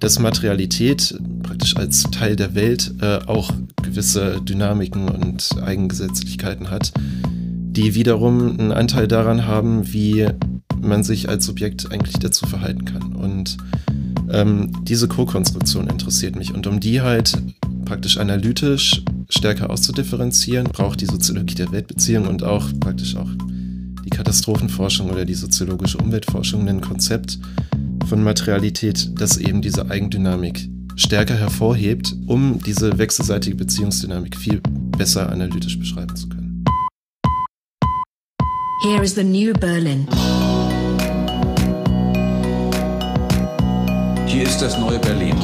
dass Materialität praktisch als Teil der Welt äh, auch gewisse Dynamiken und Eigengesetzlichkeiten hat, die wiederum einen Anteil daran haben, wie man sich als Subjekt eigentlich dazu verhalten kann. Und ähm, diese Co-Konstruktion interessiert mich. Und um die halt praktisch analytisch stärker auszudifferenzieren, braucht die Soziologie der Weltbeziehung und auch praktisch auch die Katastrophenforschung oder die soziologische Umweltforschung ein Konzept von Materialität, das eben diese Eigendynamik stärker hervorhebt, um diese wechselseitige Beziehungsdynamik viel besser analytisch beschreiben zu können. Here is the new Berlin. Hier ist das neue Berlin.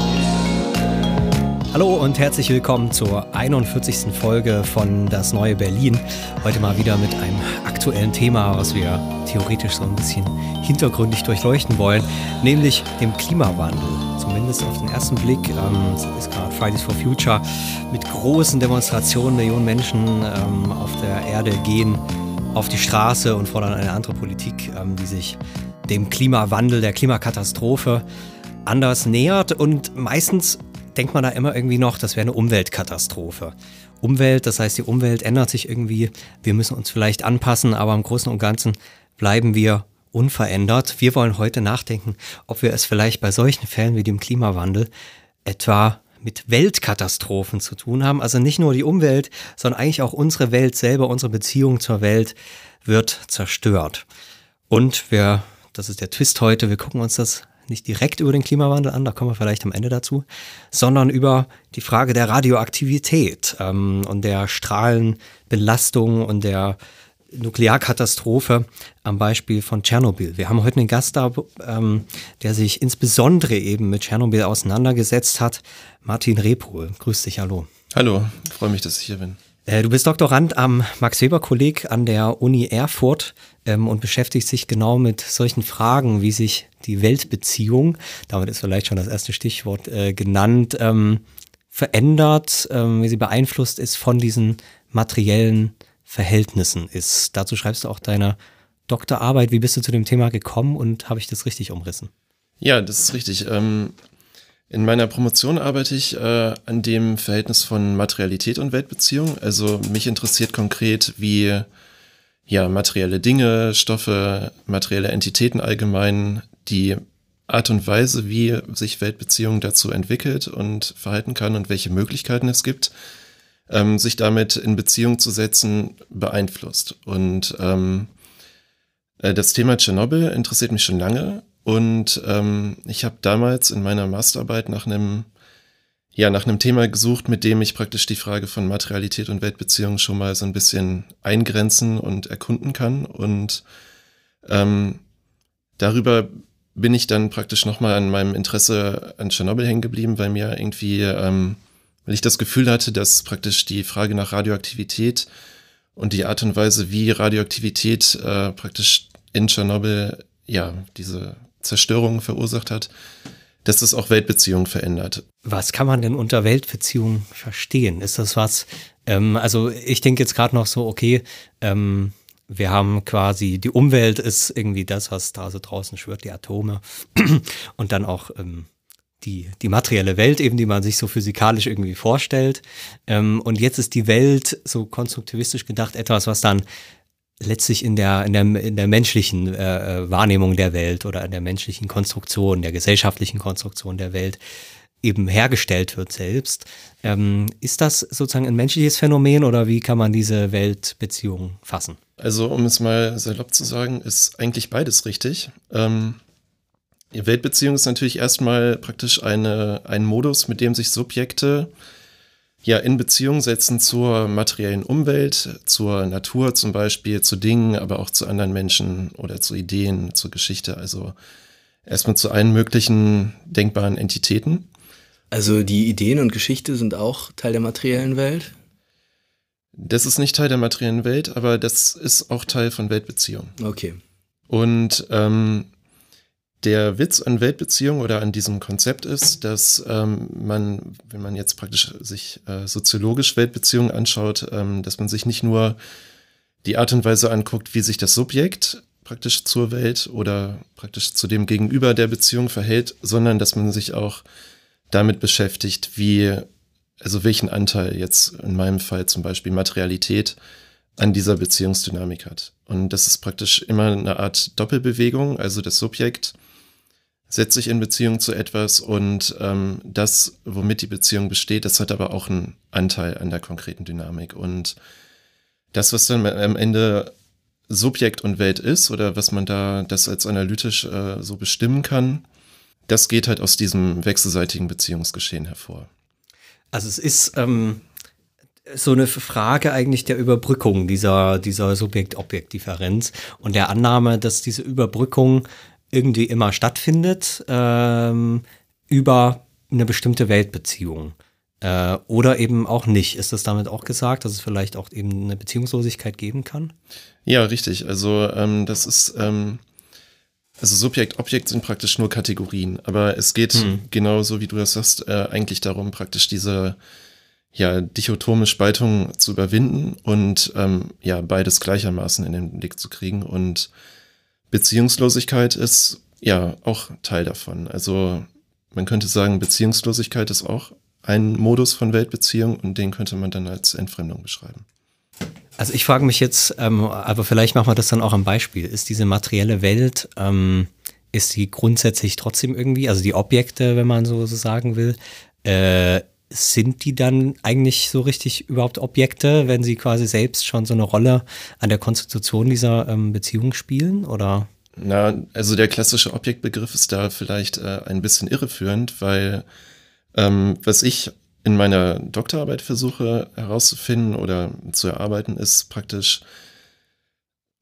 Hallo und herzlich willkommen zur 41. Folge von Das neue Berlin. Heute mal wieder mit einem aktuellen Thema, was wir theoretisch so ein bisschen hintergründig durchleuchten wollen, nämlich dem Klimawandel. Zumindest auf den ersten Blick ähm, ist gerade Fridays for Future mit großen Demonstrationen, Millionen Menschen ähm, auf der Erde gehen auf die Straße und fordern eine andere Politik, ähm, die sich dem Klimawandel, der Klimakatastrophe anders nähert und meistens denkt man da immer irgendwie noch, das wäre eine Umweltkatastrophe. Umwelt, das heißt, die Umwelt ändert sich irgendwie, wir müssen uns vielleicht anpassen, aber im Großen und Ganzen bleiben wir unverändert. Wir wollen heute nachdenken, ob wir es vielleicht bei solchen Fällen wie dem Klimawandel etwa mit Weltkatastrophen zu tun haben. Also nicht nur die Umwelt, sondern eigentlich auch unsere Welt selber, unsere Beziehung zur Welt wird zerstört. Und wir, das ist der Twist heute, wir gucken uns das nicht direkt über den Klimawandel an, da kommen wir vielleicht am Ende dazu, sondern über die Frage der Radioaktivität ähm, und der Strahlenbelastung und der Nuklearkatastrophe am Beispiel von Tschernobyl. Wir haben heute einen Gast da, ähm, der sich insbesondere eben mit Tschernobyl auseinandergesetzt hat. Martin Repol, grüß dich, hallo. Hallo, freue mich, dass ich hier bin. Äh, du bist Doktorand am Max-Weber-Kolleg an der Uni Erfurt ähm, und beschäftigst dich genau mit solchen Fragen, wie sich die Weltbeziehung, damit ist vielleicht schon das erste Stichwort äh, genannt, ähm, verändert, ähm, wie sie beeinflusst ist von diesen materiellen Verhältnissen ist. Dazu schreibst du auch deine Doktorarbeit. Wie bist du zu dem Thema gekommen und habe ich das richtig umrissen? Ja, das ist richtig. In meiner Promotion arbeite ich äh, an dem Verhältnis von Materialität und Weltbeziehung. Also mich interessiert konkret, wie ja materielle Dinge, Stoffe, materielle Entitäten allgemein, die Art und Weise, wie sich Weltbeziehung dazu entwickelt und verhalten kann und welche Möglichkeiten es gibt, ähm, sich damit in Beziehung zu setzen, beeinflusst. Und ähm, äh, das Thema Tschernobyl interessiert mich schon lange und ähm, ich habe damals in meiner Masterarbeit nach einem ja, nach einem Thema gesucht, mit dem ich praktisch die Frage von Materialität und Weltbeziehungen schon mal so ein bisschen eingrenzen und erkunden kann. Und ähm, darüber bin ich dann praktisch nochmal an meinem Interesse an Tschernobyl hängen geblieben, weil mir irgendwie, ähm, weil ich das Gefühl hatte, dass praktisch die Frage nach Radioaktivität und die Art und Weise, wie Radioaktivität äh, praktisch in Tschernobyl ja diese Zerstörungen verursacht hat, dass das auch Weltbeziehungen verändert. Was kann man denn unter Weltbeziehungen verstehen? Ist das was, ähm, also ich denke jetzt gerade noch so, okay, ähm, wir haben quasi, die Umwelt ist irgendwie das, was da so draußen schwört, die Atome und dann auch ähm, die, die materielle Welt eben, die man sich so physikalisch irgendwie vorstellt. Ähm, und jetzt ist die Welt so konstruktivistisch gedacht etwas, was dann letztlich in der, in der, in der menschlichen äh, äh, Wahrnehmung der Welt oder in der menschlichen Konstruktion, der gesellschaftlichen Konstruktion der Welt eben hergestellt wird selbst. Ähm, ist das sozusagen ein menschliches Phänomen oder wie kann man diese Weltbeziehung fassen? Also um es mal salopp zu sagen, ist eigentlich beides richtig. Ähm, Weltbeziehung ist natürlich erstmal praktisch eine, ein Modus, mit dem sich Subjekte ja in Beziehung setzen zur materiellen Umwelt, zur Natur zum Beispiel, zu Dingen, aber auch zu anderen Menschen oder zu Ideen, zur Geschichte. Also erstmal zu allen möglichen denkbaren Entitäten. Also die Ideen und Geschichte sind auch Teil der materiellen Welt? Das ist nicht Teil der materiellen Welt, aber das ist auch Teil von Weltbeziehungen. Okay. Und ähm, der Witz an Weltbeziehung oder an diesem Konzept ist, dass ähm, man, wenn man jetzt praktisch sich äh, soziologisch Weltbeziehungen anschaut, ähm, dass man sich nicht nur die Art und Weise anguckt, wie sich das Subjekt praktisch zur Welt oder praktisch zu dem Gegenüber der Beziehung verhält, sondern dass man sich auch damit beschäftigt, wie, also welchen Anteil jetzt in meinem Fall zum Beispiel Materialität an dieser Beziehungsdynamik hat. Und das ist praktisch immer eine Art Doppelbewegung, also das Subjekt setzt sich in Beziehung zu etwas und ähm, das, womit die Beziehung besteht, das hat aber auch einen Anteil an der konkreten Dynamik. Und das, was dann am Ende Subjekt und Welt ist oder was man da das als analytisch äh, so bestimmen kann, das geht halt aus diesem wechselseitigen Beziehungsgeschehen hervor. Also es ist ähm, so eine Frage eigentlich der Überbrückung dieser, dieser Subjekt-Objekt-Differenz und der Annahme, dass diese Überbrückung irgendwie immer stattfindet ähm, über eine bestimmte Weltbeziehung. Äh, oder eben auch nicht. Ist das damit auch gesagt, dass es vielleicht auch eben eine Beziehungslosigkeit geben kann? Ja, richtig. Also ähm, das ist, ähm, also Subjekt, Objekt sind praktisch nur Kategorien, aber es geht hm. genauso wie du das sagst, äh, eigentlich darum, praktisch diese ja, dichotome Spaltung zu überwinden und ähm, ja, beides gleichermaßen in den Blick zu kriegen. Und Beziehungslosigkeit ist ja auch Teil davon. Also man könnte sagen, Beziehungslosigkeit ist auch ein Modus von Weltbeziehung und den könnte man dann als Entfremdung beschreiben. Also ich frage mich jetzt, ähm, aber vielleicht machen wir das dann auch am Beispiel. Ist diese materielle Welt, ähm, ist die grundsätzlich trotzdem irgendwie, also die Objekte, wenn man so, so sagen will, äh, sind die dann eigentlich so richtig überhaupt Objekte, wenn sie quasi selbst schon so eine Rolle an der Konstitution dieser ähm, Beziehung spielen? Oder? Na, also der klassische Objektbegriff ist da vielleicht äh, ein bisschen irreführend, weil ähm, was ich in meiner Doktorarbeit versuche herauszufinden oder zu erarbeiten, ist praktisch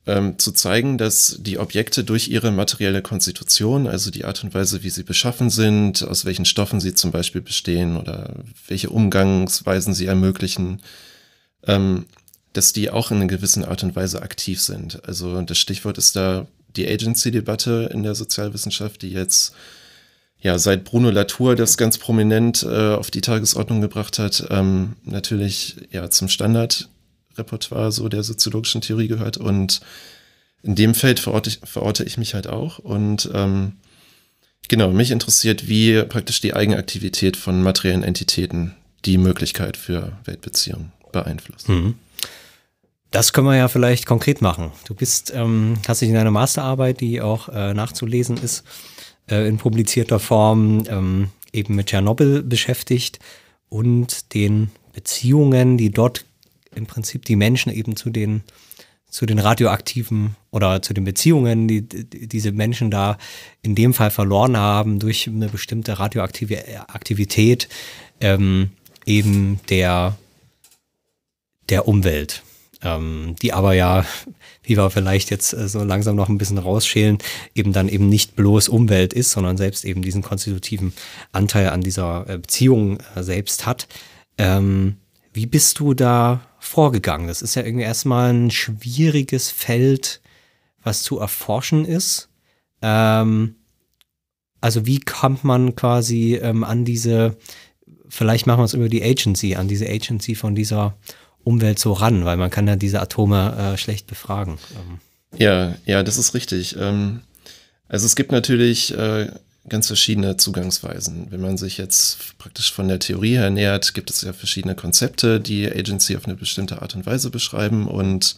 ähm, zu zeigen, dass die Objekte durch ihre materielle Konstitution, also die Art und Weise, wie sie beschaffen sind, aus welchen Stoffen sie zum Beispiel bestehen oder welche Umgangsweisen sie ermöglichen, ähm, dass die auch in einer gewissen Art und Weise aktiv sind. Also das Stichwort ist da die Agency-Debatte in der Sozialwissenschaft, die jetzt ja seit Bruno Latour das ganz prominent äh, auf die Tagesordnung gebracht hat, ähm, natürlich ja zum Standard Repertoire so der soziologischen Theorie gehört. Und in dem Feld verorte ich, verorte ich mich halt auch. Und ähm, genau, mich interessiert, wie praktisch die Eigenaktivität von materiellen Entitäten die Möglichkeit für Weltbeziehungen beeinflusst. Mhm. Das können wir ja vielleicht konkret machen. Du bist, ähm, hast dich in einer Masterarbeit, die auch äh, nachzulesen ist, äh, in publizierter Form ähm, eben mit Tschernobyl beschäftigt und den Beziehungen, die dort im Prinzip die Menschen eben zu den zu den radioaktiven oder zu den Beziehungen, die, die diese Menschen da in dem Fall verloren haben durch eine bestimmte radioaktive Aktivität ähm, eben der der Umwelt, ähm, die aber ja, wie wir vielleicht jetzt äh, so langsam noch ein bisschen rausschälen, eben dann eben nicht bloß Umwelt ist, sondern selbst eben diesen konstitutiven Anteil an dieser äh, Beziehung äh, selbst hat. Ähm, wie bist du da vorgegangen? Das ist ja irgendwie erstmal ein schwieriges Feld, was zu erforschen ist. Ähm, also wie kommt man quasi ähm, an diese, vielleicht machen wir es über die Agency, an diese Agency von dieser Umwelt so ran, weil man kann ja diese Atome äh, schlecht befragen. Ähm. Ja, ja, das ist richtig. Ähm, also es gibt natürlich äh, ganz verschiedene Zugangsweisen. Wenn man sich jetzt praktisch von der Theorie her nähert, gibt es ja verschiedene Konzepte, die Agency auf eine bestimmte Art und Weise beschreiben und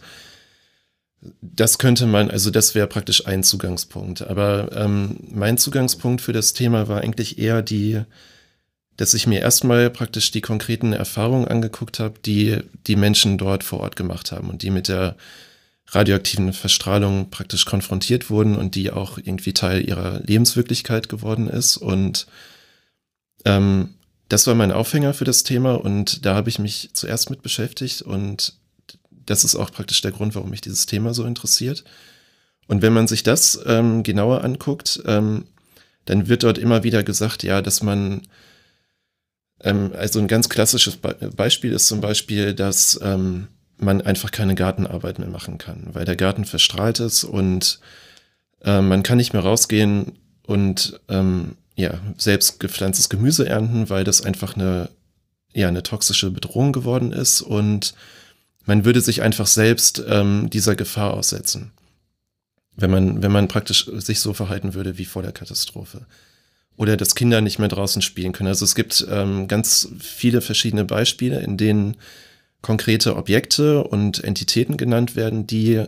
das könnte man, also das wäre praktisch ein Zugangspunkt. Aber ähm, mein Zugangspunkt für das Thema war eigentlich eher die, dass ich mir erstmal praktisch die konkreten Erfahrungen angeguckt habe, die die Menschen dort vor Ort gemacht haben und die mit der radioaktiven Verstrahlung praktisch konfrontiert wurden und die auch irgendwie Teil ihrer Lebenswirklichkeit geworden ist. Und ähm, das war mein Aufhänger für das Thema und da habe ich mich zuerst mit beschäftigt und das ist auch praktisch der Grund, warum mich dieses Thema so interessiert. Und wenn man sich das ähm, genauer anguckt, ähm, dann wird dort immer wieder gesagt, ja, dass man, ähm, also ein ganz klassisches Be Beispiel ist zum Beispiel, dass ähm, man einfach keine Gartenarbeit mehr machen kann, weil der Garten verstrahlt ist und äh, man kann nicht mehr rausgehen und ähm, ja, selbst gepflanztes Gemüse ernten, weil das einfach eine, ja, eine toxische Bedrohung geworden ist und man würde sich einfach selbst ähm, dieser Gefahr aussetzen. wenn man, wenn man praktisch sich so verhalten würde wie vor der Katastrophe. Oder dass Kinder nicht mehr draußen spielen können. Also es gibt ähm, ganz viele verschiedene Beispiele, in denen konkrete Objekte und Entitäten genannt werden, die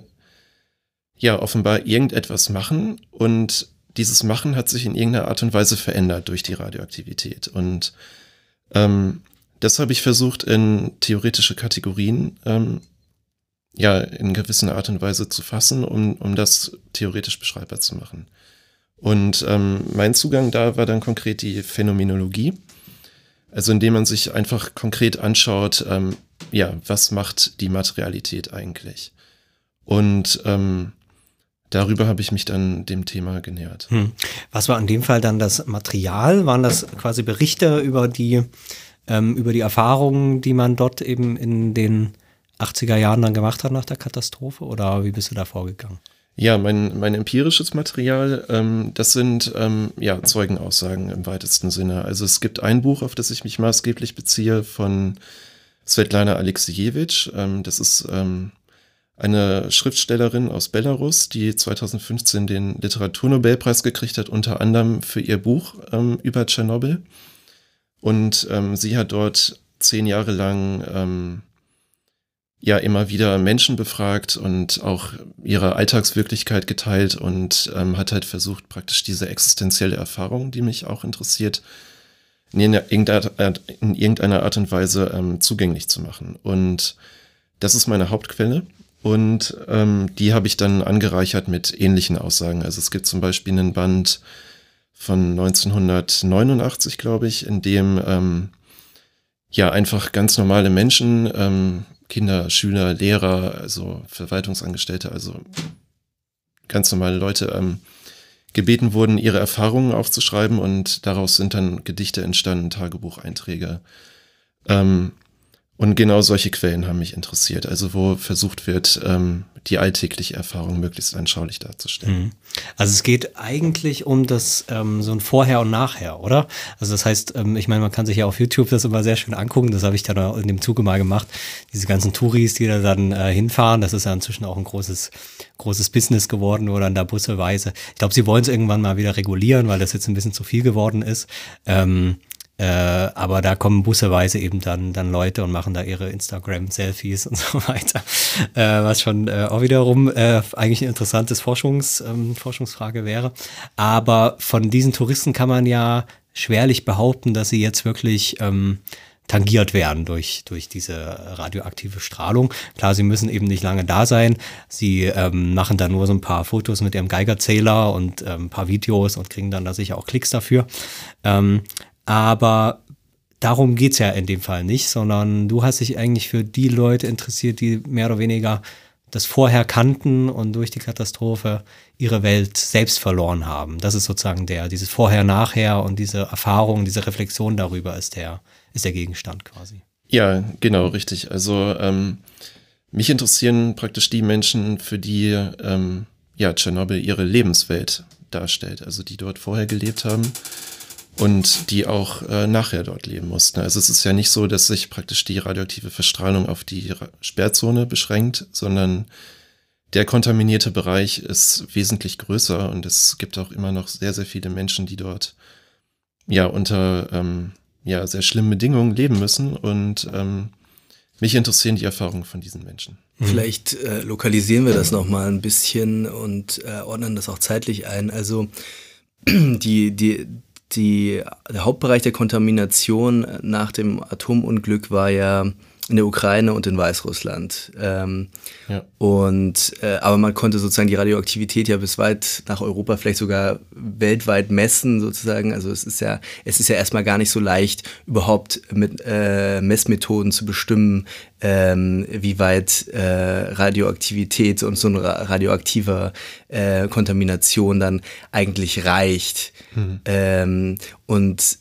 ja offenbar irgendetwas machen und dieses Machen hat sich in irgendeiner Art und Weise verändert durch die Radioaktivität. Und ähm, das habe ich versucht in theoretische Kategorien ähm, ja in gewisser Art und Weise zu fassen, um, um das theoretisch beschreibbar zu machen. Und ähm, mein Zugang da war dann konkret die Phänomenologie. Also indem man sich einfach konkret anschaut, ähm, ja, was macht die Materialität eigentlich? Und ähm, darüber habe ich mich dann dem Thema genähert. Hm. Was war in dem Fall dann das Material? Waren das quasi Berichte über die, ähm, über die Erfahrungen, die man dort eben in den 80er Jahren dann gemacht hat nach der Katastrophe? Oder wie bist du da vorgegangen? Ja, mein, mein empirisches Material, ähm, das sind ähm, ja, Zeugenaussagen im weitesten Sinne. Also es gibt ein Buch, auf das ich mich maßgeblich beziehe, von Svetlana Alexejewitsch. Ähm, das ist ähm, eine Schriftstellerin aus Belarus, die 2015 den Literaturnobelpreis gekriegt hat, unter anderem für ihr Buch ähm, über Tschernobyl. Und ähm, sie hat dort zehn Jahre lang ähm, ja immer wieder Menschen befragt und auch ihre Alltagswirklichkeit geteilt und ähm, hat halt versucht, praktisch diese existenzielle Erfahrung, die mich auch interessiert, in irgendeiner Art und Weise ähm, zugänglich zu machen. Und das ist meine Hauptquelle. Und ähm, die habe ich dann angereichert mit ähnlichen Aussagen. Also es gibt zum Beispiel einen Band von 1989, glaube ich, in dem ähm, ja einfach ganz normale Menschen, ähm, Kinder, Schüler, Lehrer, also Verwaltungsangestellte, also ganz normale Leute ähm, gebeten wurden, ihre Erfahrungen aufzuschreiben und daraus sind dann Gedichte entstanden, Tagebucheinträge. Ähm, und genau solche Quellen haben mich interessiert, also wo versucht wird, ähm, die alltägliche Erfahrung möglichst anschaulich darzustellen. Mhm. Also es geht eigentlich um das ähm, so ein Vorher und Nachher, oder? Also das heißt, ähm, ich meine, man kann sich ja auf YouTube das immer sehr schön angucken. Das habe ich dann in dem Zuge mal gemacht. Diese ganzen Touris, die da dann äh, hinfahren, das ist ja inzwischen auch ein großes großes Business geworden, wo dann da busseweise. Ich glaube, sie wollen es irgendwann mal wieder regulieren, weil das jetzt ein bisschen zu viel geworden ist. Ähm, äh, aber da kommen busseweise eben dann, dann Leute und machen da ihre Instagram-Selfies und so weiter. Äh, was schon äh, auch wiederum äh, eigentlich ein interessantes Forschungs, ähm, Forschungsfrage wäre. Aber von diesen Touristen kann man ja schwerlich behaupten, dass sie jetzt wirklich ähm, tangiert werden durch, durch diese radioaktive Strahlung. Klar, sie müssen eben nicht lange da sein. Sie ähm, machen dann nur so ein paar Fotos mit ihrem Geigerzähler und ähm, ein paar Videos und kriegen dann da sicher auch Klicks dafür. Ähm, aber darum geht's ja in dem Fall nicht, sondern du hast dich eigentlich für die Leute interessiert, die mehr oder weniger das vorher kannten und durch die Katastrophe ihre Welt selbst verloren haben. Das ist sozusagen der, dieses Vorher-Nachher und diese Erfahrung, diese Reflexion darüber ist der, ist der Gegenstand quasi. Ja, genau, richtig. Also ähm, mich interessieren praktisch die Menschen, für die ähm, ja, Tschernobyl ihre Lebenswelt darstellt, also die dort vorher gelebt haben und die auch äh, nachher dort leben mussten. Also es ist ja nicht so, dass sich praktisch die radioaktive Verstrahlung auf die Sperrzone beschränkt, sondern der kontaminierte Bereich ist wesentlich größer und es gibt auch immer noch sehr, sehr viele Menschen, die dort ja unter ähm, ja sehr schlimmen Bedingungen leben müssen und ähm, mich interessieren die Erfahrungen von diesen Menschen. Mhm. Vielleicht äh, lokalisieren wir das nochmal ein bisschen und äh, ordnen das auch zeitlich ein. Also die, die, die, der Hauptbereich der Kontamination nach dem Atomunglück war ja in der Ukraine und in Weißrussland. Ähm, ja. Und äh, aber man konnte sozusagen die Radioaktivität ja bis weit nach Europa, vielleicht sogar weltweit messen, sozusagen. Also es ist ja, es ist ja erstmal gar nicht so leicht, überhaupt mit äh, Messmethoden zu bestimmen, ähm, wie weit äh, Radioaktivität und so eine radioaktive äh, Kontamination dann eigentlich reicht. Mhm. Ähm, und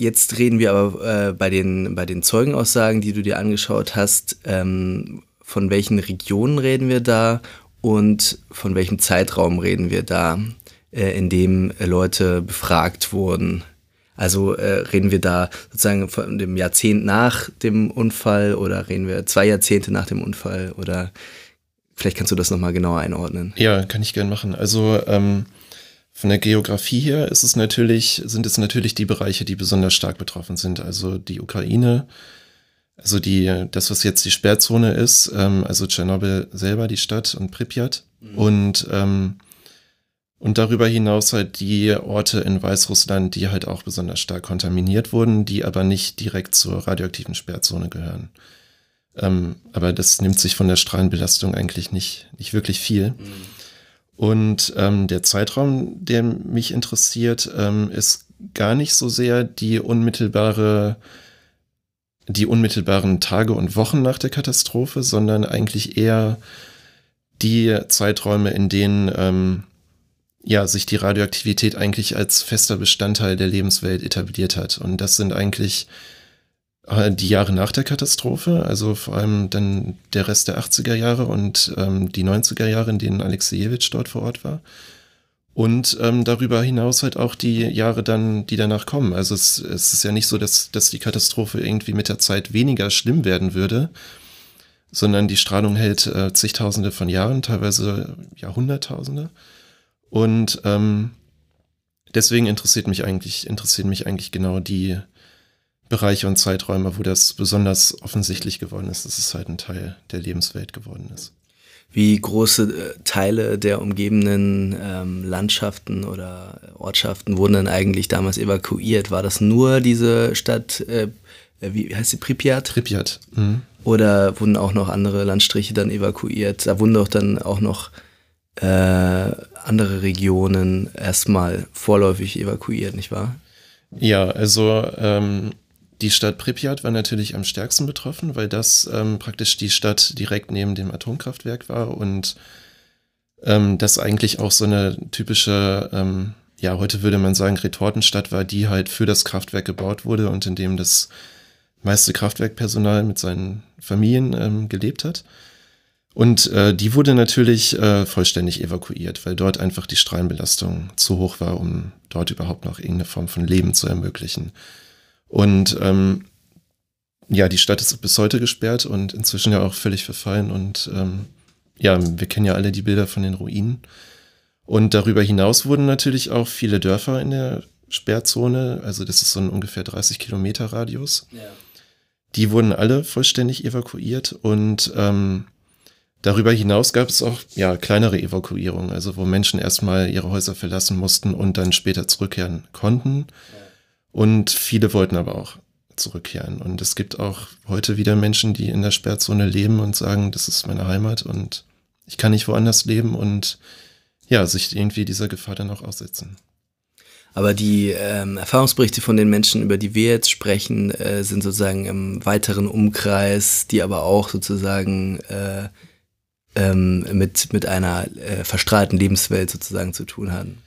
Jetzt reden wir aber äh, bei, den, bei den Zeugenaussagen, die du dir angeschaut hast, ähm, von welchen Regionen reden wir da und von welchem Zeitraum reden wir da, äh, in dem äh, Leute befragt wurden. Also äh, reden wir da sozusagen von dem Jahrzehnt nach dem Unfall oder reden wir zwei Jahrzehnte nach dem Unfall oder Vielleicht kannst du das nochmal genauer einordnen. Ja, kann ich gern machen. Also ähm, von der Geografie her ist es natürlich, sind es natürlich die Bereiche, die besonders stark betroffen sind. Also die Ukraine, also die, das, was jetzt die Sperrzone ist, ähm, also Tschernobyl selber, die Stadt und Pripyat. Mhm. Und, ähm, und darüber hinaus halt die Orte in Weißrussland, die halt auch besonders stark kontaminiert wurden, die aber nicht direkt zur radioaktiven Sperrzone gehören. Ähm, aber das nimmt sich von der Strahlenbelastung eigentlich nicht, nicht wirklich viel. Mhm. Und ähm, der Zeitraum, der mich interessiert, ähm, ist gar nicht so sehr die unmittelbare die unmittelbaren Tage und Wochen nach der Katastrophe, sondern eigentlich eher die Zeiträume, in denen ähm, ja, sich die Radioaktivität eigentlich als fester Bestandteil der Lebenswelt etabliert hat. Und das sind eigentlich die Jahre nach der Katastrophe, also vor allem dann der Rest der 80er Jahre und ähm, die 90er Jahre, in denen Alexejewitsch dort vor Ort war. Und ähm, darüber hinaus halt auch die Jahre dann, die danach kommen. Also es, es ist ja nicht so, dass, dass die Katastrophe irgendwie mit der Zeit weniger schlimm werden würde, sondern die Strahlung hält äh, zigtausende von Jahren, teilweise Jahrhunderttausende. Und ähm, deswegen interessiert mich eigentlich, interessieren mich eigentlich genau die Bereiche und Zeiträume, wo das besonders offensichtlich geworden ist, dass es halt ein Teil der Lebenswelt geworden ist wie große äh, Teile der umgebenden ähm, Landschaften oder Ortschaften wurden dann eigentlich damals evakuiert? War das nur diese Stadt, äh, äh, wie heißt sie, Pripyat? Pripyat. Mhm. Oder wurden auch noch andere Landstriche dann evakuiert? Da wurden doch dann auch noch äh, andere Regionen erstmal vorläufig evakuiert, nicht wahr? Ja, also ähm, die Stadt Pripyat war natürlich am stärksten betroffen, weil das ähm, praktisch die Stadt direkt neben dem Atomkraftwerk war und ähm, das eigentlich auch so eine typische, ähm, ja, heute würde man sagen, Retortenstadt war, die halt für das Kraftwerk gebaut wurde und in dem das meiste Kraftwerkpersonal mit seinen Familien ähm, gelebt hat. Und äh, die wurde natürlich äh, vollständig evakuiert, weil dort einfach die Strahlenbelastung zu hoch war, um dort überhaupt noch irgendeine Form von Leben zu ermöglichen. Und ähm, ja, die Stadt ist bis heute gesperrt und inzwischen ja auch völlig verfallen. Und ähm, ja, wir kennen ja alle die Bilder von den Ruinen. Und darüber hinaus wurden natürlich auch viele Dörfer in der Sperrzone, also das ist so ein ungefähr 30 Kilometer Radius. Ja. Die wurden alle vollständig evakuiert und ähm, darüber hinaus gab es auch ja kleinere Evakuierungen, also wo Menschen erstmal ihre Häuser verlassen mussten und dann später zurückkehren konnten. Ja. Und viele wollten aber auch zurückkehren. Und es gibt auch heute wieder Menschen, die in der Sperrzone leben und sagen, das ist meine Heimat und ich kann nicht woanders leben und ja, sich irgendwie dieser Gefahr dann auch aussetzen. Aber die ähm, Erfahrungsberichte von den Menschen, über die wir jetzt sprechen, äh, sind sozusagen im weiteren Umkreis, die aber auch sozusagen äh, ähm, mit, mit einer äh, verstrahlten Lebenswelt sozusagen zu tun haben.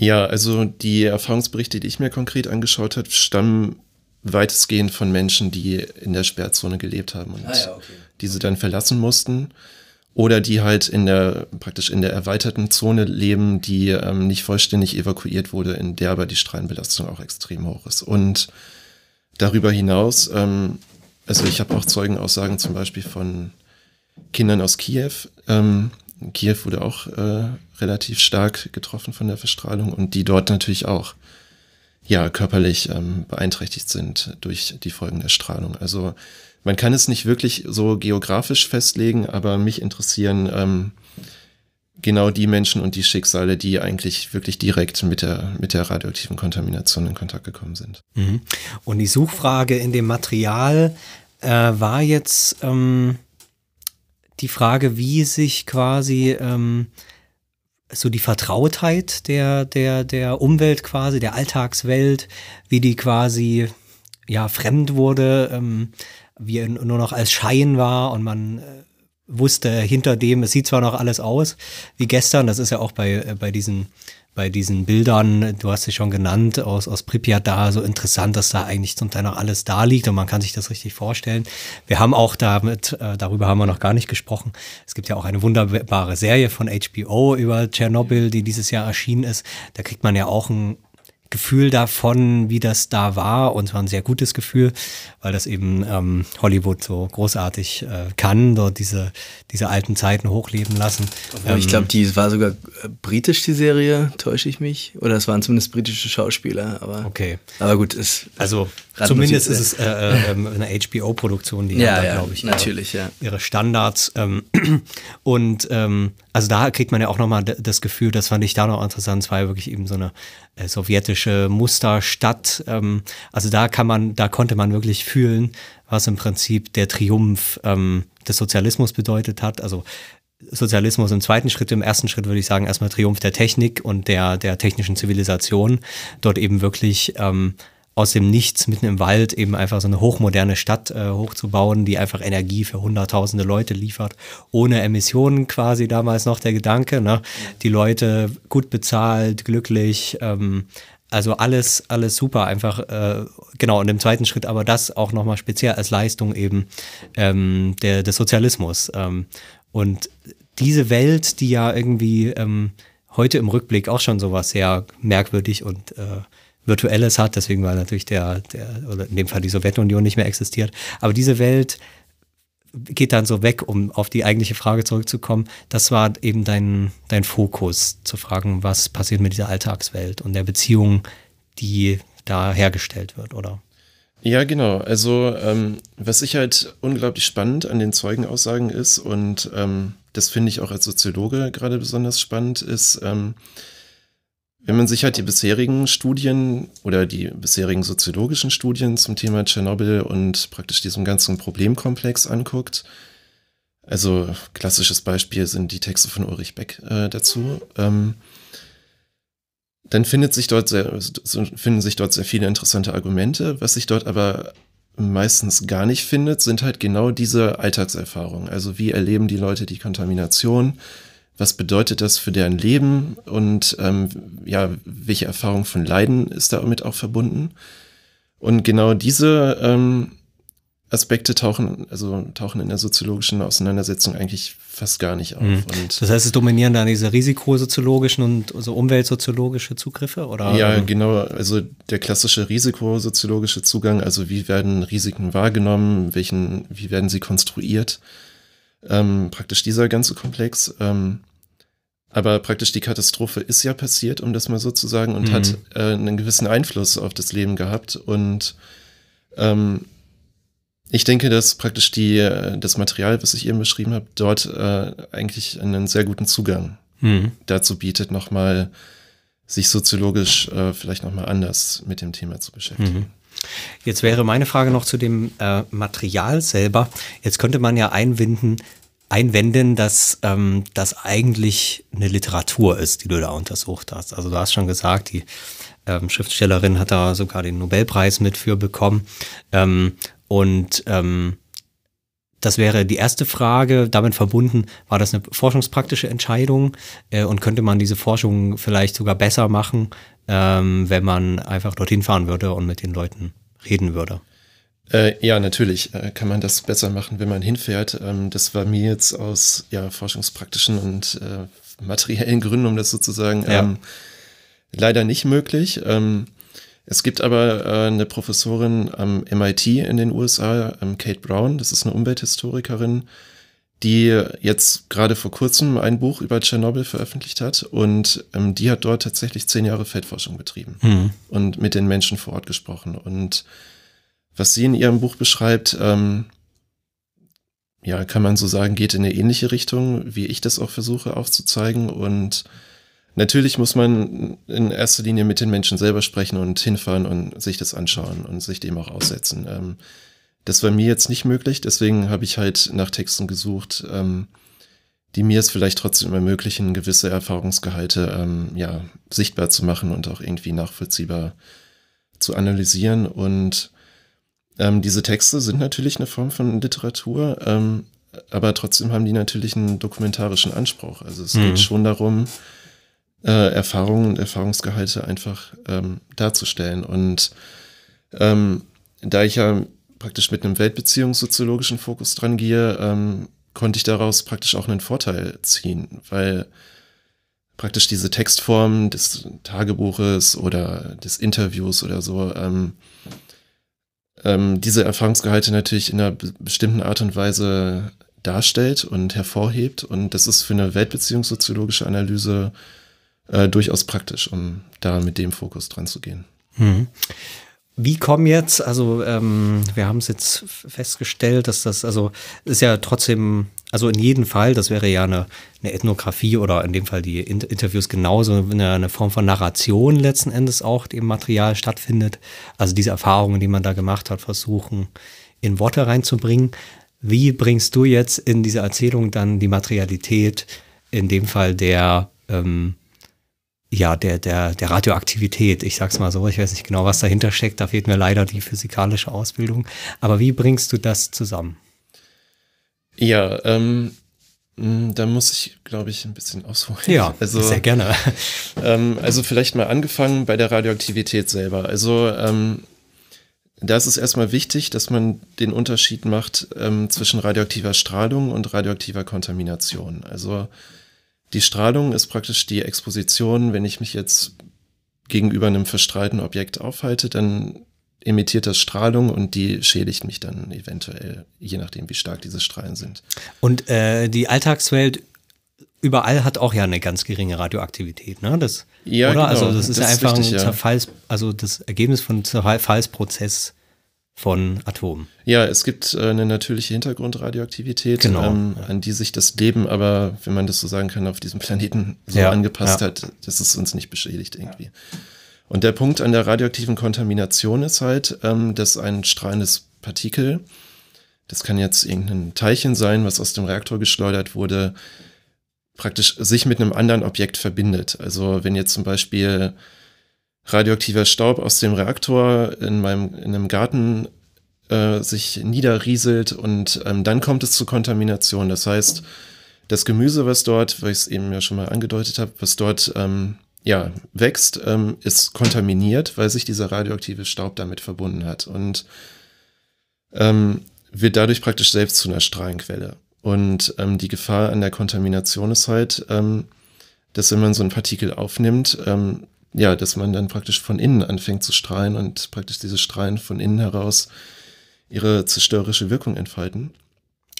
Ja, also die Erfahrungsberichte, die ich mir konkret angeschaut habe, stammen weitestgehend von Menschen, die in der Sperrzone gelebt haben und ah ja, okay. diese dann verlassen mussten. Oder die halt in der, praktisch in der erweiterten Zone leben, die ähm, nicht vollständig evakuiert wurde, in der aber die Strahlenbelastung auch extrem hoch ist. Und darüber hinaus, ähm, also ich habe auch Zeugenaussagen zum Beispiel von Kindern aus Kiew, ähm, Kiew wurde auch äh, relativ stark getroffen von der Verstrahlung und die dort natürlich auch ja körperlich ähm, beeinträchtigt sind durch die Folgen der Strahlung. Also man kann es nicht wirklich so geografisch festlegen, aber mich interessieren ähm, genau die Menschen und die Schicksale, die eigentlich wirklich direkt mit der, mit der radioaktiven Kontamination in Kontakt gekommen sind. Mhm. Und die Suchfrage in dem Material äh, war jetzt, ähm, die Frage, wie sich quasi ähm, so die Vertrautheit der, der, der Umwelt quasi, der Alltagswelt, wie die quasi ja fremd wurde, ähm, wie nur noch als Schein war und man äh, wusste hinter dem, es sieht zwar noch alles aus wie gestern, das ist ja auch bei, äh, bei diesen bei diesen Bildern, du hast sie schon genannt, aus, aus Pripyat da, so interessant, dass da eigentlich zum Teil noch alles da liegt und man kann sich das richtig vorstellen. Wir haben auch damit, äh, darüber haben wir noch gar nicht gesprochen, es gibt ja auch eine wunderbare Serie von HBO über Tschernobyl, die dieses Jahr erschienen ist. Da kriegt man ja auch ein Gefühl davon, wie das da war und zwar ein sehr gutes Gefühl, weil das eben ähm, Hollywood so großartig äh, kann, dort diese, diese alten Zeiten hochleben lassen. Ähm, ich glaube, die war sogar äh, britisch, die Serie, täusche ich mich? Oder es waren zumindest britische Schauspieler, aber. Okay. Aber gut, es. Also zumindest ist es äh, äh, ähm, eine HBO-Produktion, die ja, ja glaube ich, natürlich, ihre, ja. ihre Standards. Ähm, und ähm, also da kriegt man ja auch nochmal das Gefühl, das fand ich da noch interessant, es war ja wirklich eben so eine äh, sowjetische Musterstadt. Ähm, also da kann man, da konnte man wirklich fühlen, was im Prinzip der Triumph ähm, des Sozialismus bedeutet hat. Also Sozialismus im zweiten Schritt, im ersten Schritt würde ich sagen, erstmal Triumph der Technik und der, der technischen Zivilisation. Dort eben wirklich ähm, aus dem Nichts mitten im Wald eben einfach so eine hochmoderne Stadt äh, hochzubauen, die einfach Energie für hunderttausende Leute liefert, ohne Emissionen quasi damals noch der Gedanke. Ne? Die Leute gut bezahlt, glücklich, ähm, also alles, alles super, einfach äh, genau. Und im zweiten Schritt aber das auch nochmal speziell als Leistung eben ähm, der, des Sozialismus. Ähm, und diese Welt, die ja irgendwie ähm, heute im Rückblick auch schon sowas sehr merkwürdig und äh, Virtuelles hat, deswegen war natürlich der, der, oder in dem Fall die Sowjetunion nicht mehr existiert. Aber diese Welt geht dann so weg, um auf die eigentliche Frage zurückzukommen. Das war eben dein, dein Fokus, zu fragen, was passiert mit dieser Alltagswelt und der Beziehung, die da hergestellt wird, oder? Ja, genau. Also ähm, was ich halt unglaublich spannend an den Zeugenaussagen ist, und ähm, das finde ich auch als Soziologe gerade besonders spannend, ist, ähm, wenn man sich halt die bisherigen Studien oder die bisherigen soziologischen Studien zum Thema Tschernobyl und praktisch diesem ganzen Problemkomplex anguckt, also klassisches Beispiel sind die Texte von Ulrich Beck äh, dazu, ähm, dann findet sich dort sehr, finden sich dort sehr viele interessante Argumente. Was sich dort aber meistens gar nicht findet, sind halt genau diese Alltagserfahrungen. Also wie erleben die Leute die Kontamination? Was bedeutet das für deren Leben und ähm, ja, welche Erfahrung von Leiden ist damit auch verbunden. Und genau diese ähm, Aspekte tauchen, also tauchen in der soziologischen Auseinandersetzung eigentlich fast gar nicht auf. Mhm. das heißt, es dominieren dann diese risikosoziologischen und also umweltsoziologische Zugriffe, oder? Ja, genau. Also der klassische risikosoziologische Zugang, also wie werden Risiken wahrgenommen, welchen, wie werden sie konstruiert? Ähm, praktisch dieser ganze Komplex. Ähm, aber praktisch die Katastrophe ist ja passiert, um das mal so zu sagen, und mhm. hat äh, einen gewissen Einfluss auf das Leben gehabt. Und ähm, ich denke, dass praktisch die, äh, das Material, was ich eben beschrieben habe, dort äh, eigentlich einen sehr guten Zugang mhm. dazu bietet, nochmal sich soziologisch äh, vielleicht nochmal anders mit dem Thema zu beschäftigen. Mhm. Jetzt wäre meine Frage noch zu dem äh, Material selber. Jetzt könnte man ja einbinden, einwenden, dass ähm, das eigentlich eine Literatur ist, die du da untersucht hast. Also du hast schon gesagt, die ähm, Schriftstellerin hat da sogar den Nobelpreis mit für bekommen. Ähm, und ähm, das wäre die erste Frage. Damit verbunden, war das eine forschungspraktische Entscheidung äh, und könnte man diese Forschung vielleicht sogar besser machen, ähm, wenn man einfach dorthin fahren würde und mit den Leuten reden würde? Äh, ja, natürlich äh, kann man das besser machen, wenn man hinfährt. Ähm, das war mir jetzt aus ja, forschungspraktischen und äh, materiellen Gründen, um das sozusagen, ja. ähm, leider nicht möglich. Ähm, es gibt aber äh, eine Professorin am MIT in den USA, ähm, Kate Brown, das ist eine Umwelthistorikerin, die jetzt gerade vor kurzem ein Buch über Tschernobyl veröffentlicht hat und ähm, die hat dort tatsächlich zehn Jahre Feldforschung betrieben mhm. und mit den Menschen vor Ort gesprochen und was sie in ihrem Buch beschreibt, ähm, ja, kann man so sagen, geht in eine ähnliche Richtung, wie ich das auch versuche aufzuzeigen. Und natürlich muss man in erster Linie mit den Menschen selber sprechen und hinfahren und sich das anschauen und sich dem auch aussetzen. Ähm, das war mir jetzt nicht möglich, deswegen habe ich halt nach Texten gesucht, ähm, die mir es vielleicht trotzdem ermöglichen, gewisse Erfahrungsgehalte ähm, ja, sichtbar zu machen und auch irgendwie nachvollziehbar zu analysieren. Und ähm, diese Texte sind natürlich eine Form von Literatur, ähm, aber trotzdem haben die natürlich einen dokumentarischen Anspruch. Also es mhm. geht schon darum, äh, Erfahrungen und Erfahrungsgehalte einfach ähm, darzustellen. Und ähm, da ich ja praktisch mit einem weltbeziehungssoziologischen Fokus dran gehe, ähm, konnte ich daraus praktisch auch einen Vorteil ziehen, weil praktisch diese Textform des Tagebuches oder des Interviews oder so, ähm, ähm, diese Erfahrungsgehalte natürlich in einer bestimmten Art und Weise darstellt und hervorhebt. Und das ist für eine weltbeziehungssoziologische Analyse äh, durchaus praktisch, um da mit dem Fokus dran zu gehen. Mhm. Wie kommen jetzt, also ähm, wir haben es jetzt festgestellt, dass das, also ist ja trotzdem, also in jedem Fall, das wäre ja eine, eine Ethnographie oder in dem Fall die Interviews genauso, eine, eine Form von Narration letzten Endes auch im Material stattfindet. Also diese Erfahrungen, die man da gemacht hat, versuchen in Worte reinzubringen. Wie bringst du jetzt in diese Erzählung dann die Materialität, in dem Fall der, ähm, ja, der, der, der Radioaktivität, ich sag's mal so, ich weiß nicht genau, was dahinter steckt, da fehlt mir leider die physikalische Ausbildung. Aber wie bringst du das zusammen? Ja, ähm, hm, da muss ich, glaube ich, ein bisschen ausholen. Ja, also, sehr gerne. Ähm, also vielleicht mal angefangen bei der Radioaktivität selber. Also ähm, da ist es erstmal wichtig, dass man den Unterschied macht ähm, zwischen radioaktiver Strahlung und radioaktiver Kontamination. Also die Strahlung ist praktisch die Exposition. Wenn ich mich jetzt gegenüber einem verstrahlten Objekt aufhalte, dann emittiert das Strahlung und die schädigt mich dann eventuell, je nachdem, wie stark diese Strahlen sind. Und äh, die Alltagswelt überall hat auch ja eine ganz geringe Radioaktivität, ne? Das, ja, oder? Genau. Also das ist das ja einfach ist richtig, ein Zerfalls, also das Ergebnis von Zerfallsprozess von Atomen. Ja, es gibt äh, eine natürliche Hintergrundradioaktivität, genau. ähm, an die sich das Leben aber, wenn man das so sagen kann, auf diesem Planeten so ja, angepasst ja. hat, dass es uns nicht beschädigt irgendwie. Und der Punkt an der radioaktiven Kontamination ist halt, ähm, dass ein strahlendes Partikel, das kann jetzt irgendein Teilchen sein, was aus dem Reaktor geschleudert wurde, praktisch sich mit einem anderen Objekt verbindet. Also wenn jetzt zum Beispiel radioaktiver Staub aus dem Reaktor in meinem in einem Garten äh, sich niederrieselt und ähm, dann kommt es zu Kontamination. Das heißt, das Gemüse, was dort, weil ich es eben ja schon mal angedeutet habe, was dort ähm, ja, wächst, ähm, ist kontaminiert, weil sich dieser radioaktive Staub damit verbunden hat und ähm, wird dadurch praktisch selbst zu einer Strahlenquelle. Und ähm, die Gefahr an der Kontamination ist halt, ähm, dass wenn man so ein Partikel aufnimmt, ähm, ja, dass man dann praktisch von innen anfängt zu strahlen und praktisch diese Strahlen von innen heraus ihre zerstörerische Wirkung entfalten.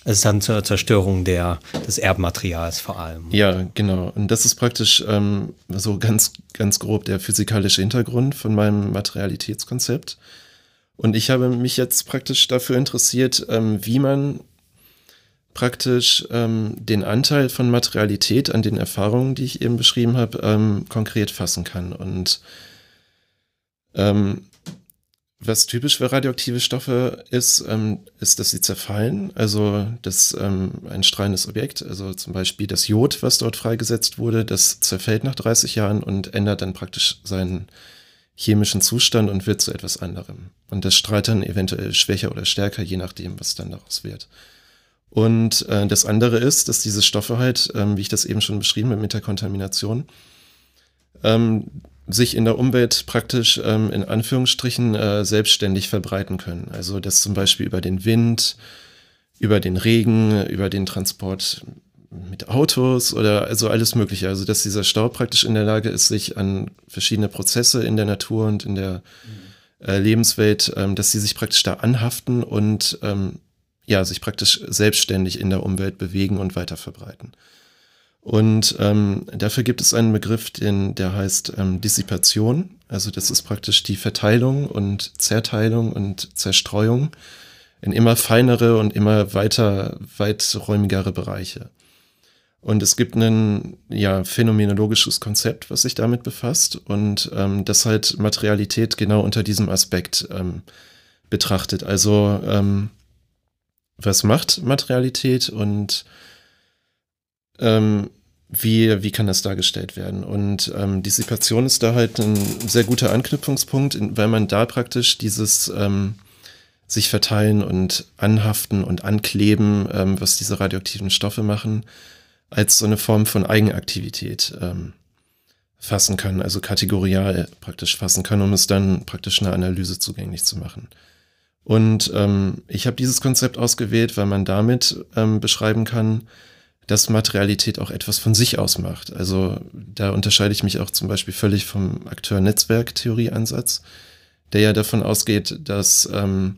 Es ist dann zur Zerstörung der, des Erbmaterials vor allem. Ja, genau. Und das ist praktisch ähm, so ganz, ganz grob der physikalische Hintergrund von meinem Materialitätskonzept. Und ich habe mich jetzt praktisch dafür interessiert, ähm, wie man praktisch ähm, den Anteil von Materialität an den Erfahrungen, die ich eben beschrieben habe, ähm, konkret fassen kann. Und ähm, was typisch für radioaktive Stoffe ist, ähm, ist, dass sie zerfallen. Also dass ähm, ein strahlendes Objekt, also zum Beispiel das Jod, was dort freigesetzt wurde, das zerfällt nach 30 Jahren und ändert dann praktisch seinen chemischen Zustand und wird zu etwas anderem. Und das strahlt dann eventuell schwächer oder stärker, je nachdem, was dann daraus wird. Und äh, das andere ist, dass diese Stoffe halt, ähm, wie ich das eben schon beschrieben habe mit der Kontamination, ähm, sich in der Umwelt praktisch ähm, in Anführungsstrichen äh, selbstständig verbreiten können. Also dass zum Beispiel über den Wind, über den Regen, über den Transport mit Autos oder also alles Mögliche. Also dass dieser Staub praktisch in der Lage ist, sich an verschiedene Prozesse in der Natur und in der äh, Lebenswelt, ähm, dass sie sich praktisch da anhaften und ähm, ja, sich praktisch selbstständig in der Umwelt bewegen und weiter verbreiten. Und ähm, dafür gibt es einen Begriff, den, der heißt ähm, Dissipation. Also das ist praktisch die Verteilung und Zerteilung und Zerstreuung in immer feinere und immer weiter, weiträumigere Bereiche. Und es gibt ein ja, phänomenologisches Konzept, was sich damit befasst und ähm, das halt Materialität genau unter diesem Aspekt ähm, betrachtet. Also ähm, was macht Materialität und ähm, wie, wie kann das dargestellt werden? Und ähm, Dissipation ist da halt ein sehr guter Anknüpfungspunkt, weil man da praktisch dieses ähm, sich verteilen und anhaften und ankleben, ähm, was diese radioaktiven Stoffe machen, als so eine Form von Eigenaktivität ähm, fassen kann, also kategorial praktisch fassen kann, um es dann praktisch einer Analyse zugänglich zu machen. Und ähm, ich habe dieses Konzept ausgewählt, weil man damit ähm, beschreiben kann, dass Materialität auch etwas von sich ausmacht. Also da unterscheide ich mich auch zum Beispiel völlig vom Akteur-Netzwerk-Theorie-Ansatz, der ja davon ausgeht, dass ähm,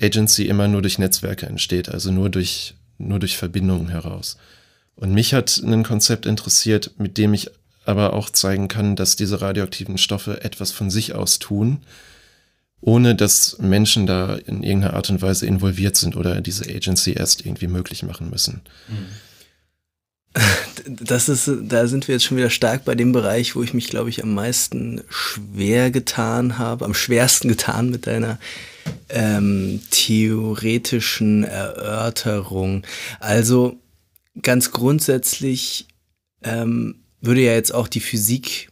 Agency immer nur durch Netzwerke entsteht, also nur durch, nur durch Verbindungen heraus. Und mich hat ein Konzept interessiert, mit dem ich aber auch zeigen kann, dass diese radioaktiven Stoffe etwas von sich aus tun, ohne dass Menschen da in irgendeiner Art und Weise involviert sind oder diese Agency erst irgendwie möglich machen müssen. Mhm. Das ist, da sind wir jetzt schon wieder stark bei dem Bereich, wo ich mich, glaube ich, am meisten schwer getan habe, am schwersten getan mit deiner ähm, theoretischen Erörterung. Also ganz grundsätzlich ähm, würde ja jetzt auch die Physik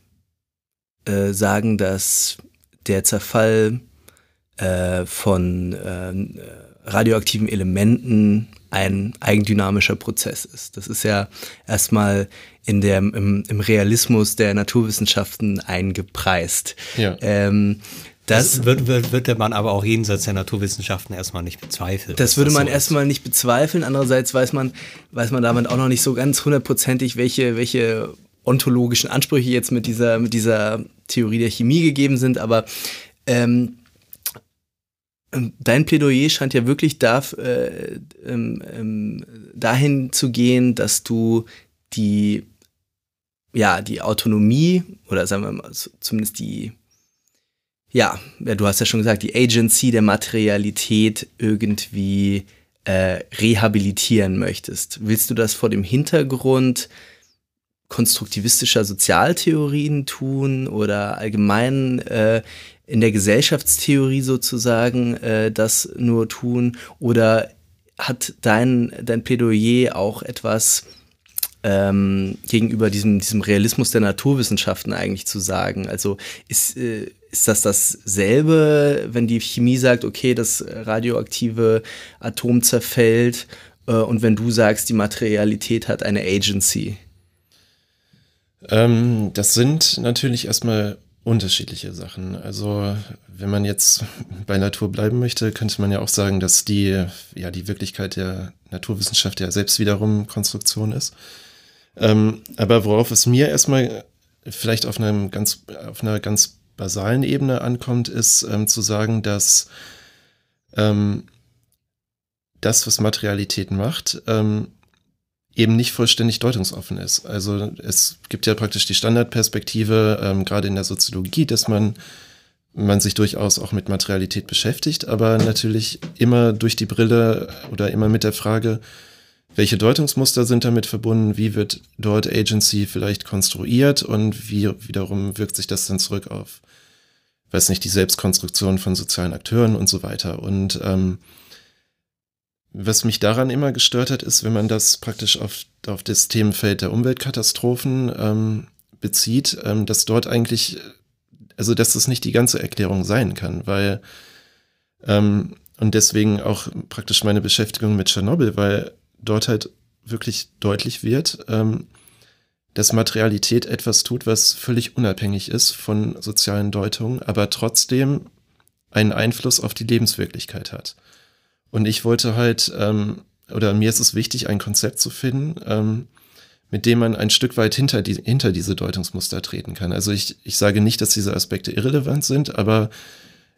äh, sagen, dass der Zerfall äh, von äh, radioaktiven Elementen ein eigendynamischer Prozess ist. Das ist ja erstmal in der, im, im Realismus der Naturwissenschaften eingepreist. Ja. Ähm, das, das wird, wird, würde man aber auch jenseits der Naturwissenschaften erstmal nicht bezweifeln. Das würde das man so erstmal nicht bezweifeln. Andererseits weiß man, weiß man damit auch noch nicht so ganz hundertprozentig, welche, welche ontologischen Ansprüche jetzt mit dieser, mit dieser Theorie der Chemie gegeben sind. Aber ähm, dein Plädoyer scheint ja wirklich darf, äh, ähm, ähm, dahin zu gehen, dass du die, ja, die Autonomie oder sagen wir mal zumindest die, ja, du hast ja schon gesagt, die Agency der Materialität irgendwie äh, rehabilitieren möchtest. Willst du das vor dem Hintergrund konstruktivistischer Sozialtheorien tun oder allgemein äh, in der Gesellschaftstheorie sozusagen äh, das nur tun? Oder hat dein, dein Plädoyer auch etwas ähm, gegenüber diesem, diesem Realismus der Naturwissenschaften eigentlich zu sagen? Also ist, äh, ist das dasselbe, wenn die Chemie sagt, okay, das radioaktive Atom zerfällt äh, und wenn du sagst, die Materialität hat eine Agency? Ähm, das sind natürlich erstmal unterschiedliche Sachen. Also wenn man jetzt bei Natur bleiben möchte, könnte man ja auch sagen, dass die, ja, die Wirklichkeit der Naturwissenschaft ja selbst wiederum Konstruktion ist. Ähm, aber worauf es mir erstmal vielleicht auf, einem ganz, auf einer ganz basalen Ebene ankommt, ist ähm, zu sagen, dass ähm, das, was Materialität macht, ähm, eben nicht vollständig deutungsoffen ist. Also es gibt ja praktisch die Standardperspektive, ähm, gerade in der Soziologie, dass man, man sich durchaus auch mit Materialität beschäftigt, aber natürlich immer durch die Brille oder immer mit der Frage, welche Deutungsmuster sind damit verbunden, wie wird dort Agency vielleicht konstruiert und wie wiederum wirkt sich das dann zurück auf, weiß nicht, die Selbstkonstruktion von sozialen Akteuren und so weiter. Und ähm, was mich daran immer gestört hat, ist, wenn man das praktisch auf, auf das Themenfeld der Umweltkatastrophen ähm, bezieht, ähm, dass dort eigentlich, also dass das nicht die ganze Erklärung sein kann, weil ähm, und deswegen auch praktisch meine Beschäftigung mit Tschernobyl, weil dort halt wirklich deutlich wird, ähm, dass Materialität etwas tut, was völlig unabhängig ist von sozialen Deutungen, aber trotzdem einen Einfluss auf die Lebenswirklichkeit hat. Und ich wollte halt, ähm, oder mir ist es wichtig, ein Konzept zu finden, ähm, mit dem man ein Stück weit hinter, die, hinter diese Deutungsmuster treten kann. Also ich, ich sage nicht, dass diese Aspekte irrelevant sind, aber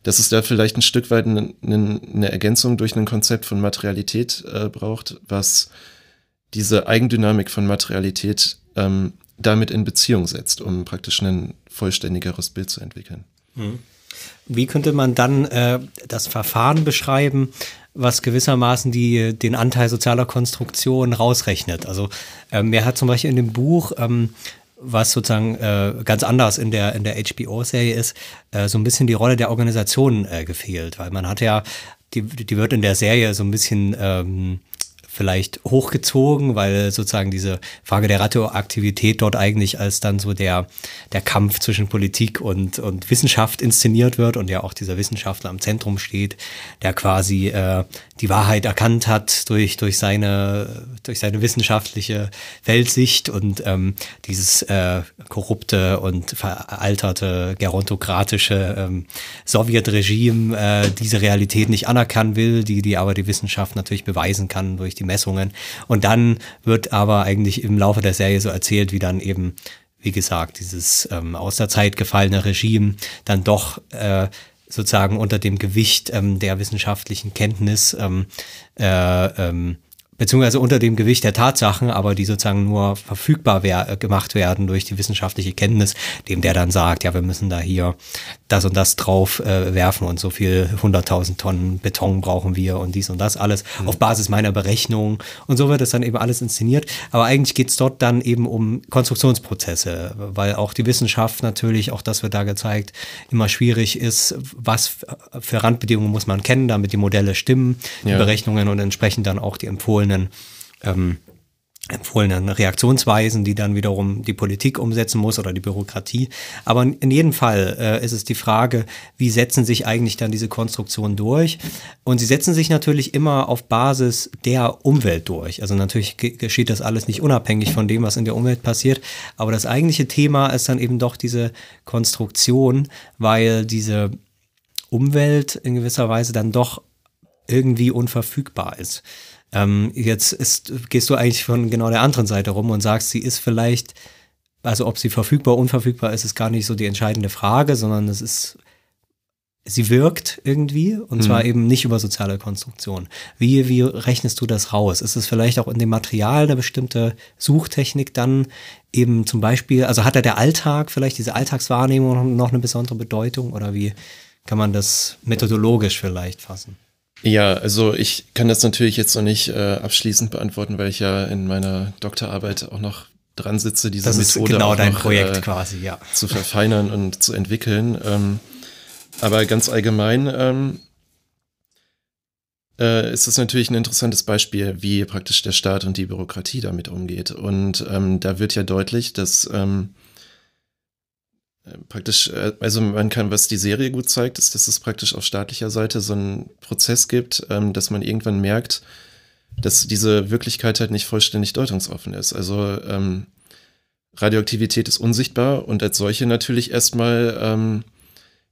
dass es da vielleicht ein Stück weit eine, eine Ergänzung durch ein Konzept von Materialität äh, braucht, was diese Eigendynamik von Materialität ähm, damit in Beziehung setzt, um praktisch ein vollständigeres Bild zu entwickeln. Mhm. Wie könnte man dann äh, das Verfahren beschreiben, was gewissermaßen die, den Anteil sozialer Konstruktion rausrechnet? Also ähm, mir hat zum Beispiel in dem Buch ähm, was sozusagen äh, ganz anders in der in der HBO-Serie ist, äh, so ein bisschen die Rolle der Organisation äh, gefehlt, weil man hat ja die die wird in der Serie so ein bisschen ähm, vielleicht hochgezogen, weil sozusagen diese Frage der Radioaktivität dort eigentlich als dann so der, der Kampf zwischen Politik und, und Wissenschaft inszeniert wird und ja auch dieser Wissenschaftler am Zentrum steht, der quasi äh, die Wahrheit erkannt hat durch, durch, seine, durch seine wissenschaftliche Weltsicht und ähm, dieses äh, korrupte und veralterte gerontokratische ähm, Sowjetregime äh, diese Realität nicht anerkennen will, die, die aber die Wissenschaft natürlich beweisen kann durch die Messungen. Und dann wird aber eigentlich im Laufe der Serie so erzählt, wie dann eben wie gesagt, dieses ähm, aus der Zeit gefallene Regime dann doch äh, sozusagen unter dem Gewicht ähm, der wissenschaftlichen Kenntnis ähm, äh, ähm, beziehungsweise unter dem Gewicht der Tatsachen, aber die sozusagen nur verfügbar wär, gemacht werden durch die wissenschaftliche Kenntnis, dem der dann sagt, ja, wir müssen da hier das und das drauf äh, werfen und so viel 100.000 Tonnen Beton brauchen wir und dies und das alles mhm. auf Basis meiner Berechnung und so wird das dann eben alles inszeniert. Aber eigentlich geht's dort dann eben um Konstruktionsprozesse, weil auch die Wissenschaft natürlich, auch das wird da gezeigt, immer schwierig ist, was für Randbedingungen muss man kennen, damit die Modelle stimmen, die ja. Berechnungen und entsprechend dann auch die empfohlenen empfohlenen ähm, empfohlenen Reaktionsweisen, die dann wiederum die Politik umsetzen muss oder die Bürokratie. Aber in jedem Fall äh, ist es die Frage, wie setzen sich eigentlich dann diese Konstruktionen durch? Und sie setzen sich natürlich immer auf Basis der Umwelt durch. Also natürlich geschieht das alles nicht unabhängig von dem, was in der Umwelt passiert. Aber das eigentliche Thema ist dann eben doch diese Konstruktion, weil diese Umwelt in gewisser Weise dann doch irgendwie unverfügbar ist. Ähm, jetzt ist, gehst du eigentlich von genau der anderen Seite rum und sagst, sie ist vielleicht, also ob sie verfügbar, unverfügbar ist, ist gar nicht so die entscheidende Frage, sondern es ist, sie wirkt irgendwie und mhm. zwar eben nicht über soziale Konstruktion. Wie, wie rechnest du das raus? Ist es vielleicht auch in dem Material eine bestimmte Suchtechnik dann eben zum Beispiel, also hat da der Alltag vielleicht diese Alltagswahrnehmung noch eine besondere Bedeutung oder wie kann man das methodologisch vielleicht fassen? Ja, also ich kann das natürlich jetzt noch nicht äh, abschließend beantworten, weil ich ja in meiner Doktorarbeit auch noch dran sitze, diese das Methode genau dein noch, Projekt äh, quasi, ja. zu verfeinern und zu entwickeln. Ähm, aber ganz allgemein ähm, äh, ist es natürlich ein interessantes Beispiel, wie praktisch der Staat und die Bürokratie damit umgeht. Und ähm, da wird ja deutlich, dass ähm, praktisch, äh, also man kann, was die Serie gut zeigt, ist, dass es praktisch auf staatlicher Seite so einen Prozess gibt, ähm, dass man irgendwann merkt, dass diese Wirklichkeit halt nicht vollständig deutungsoffen ist. Also ähm, Radioaktivität ist unsichtbar und als solche natürlich erstmal ähm,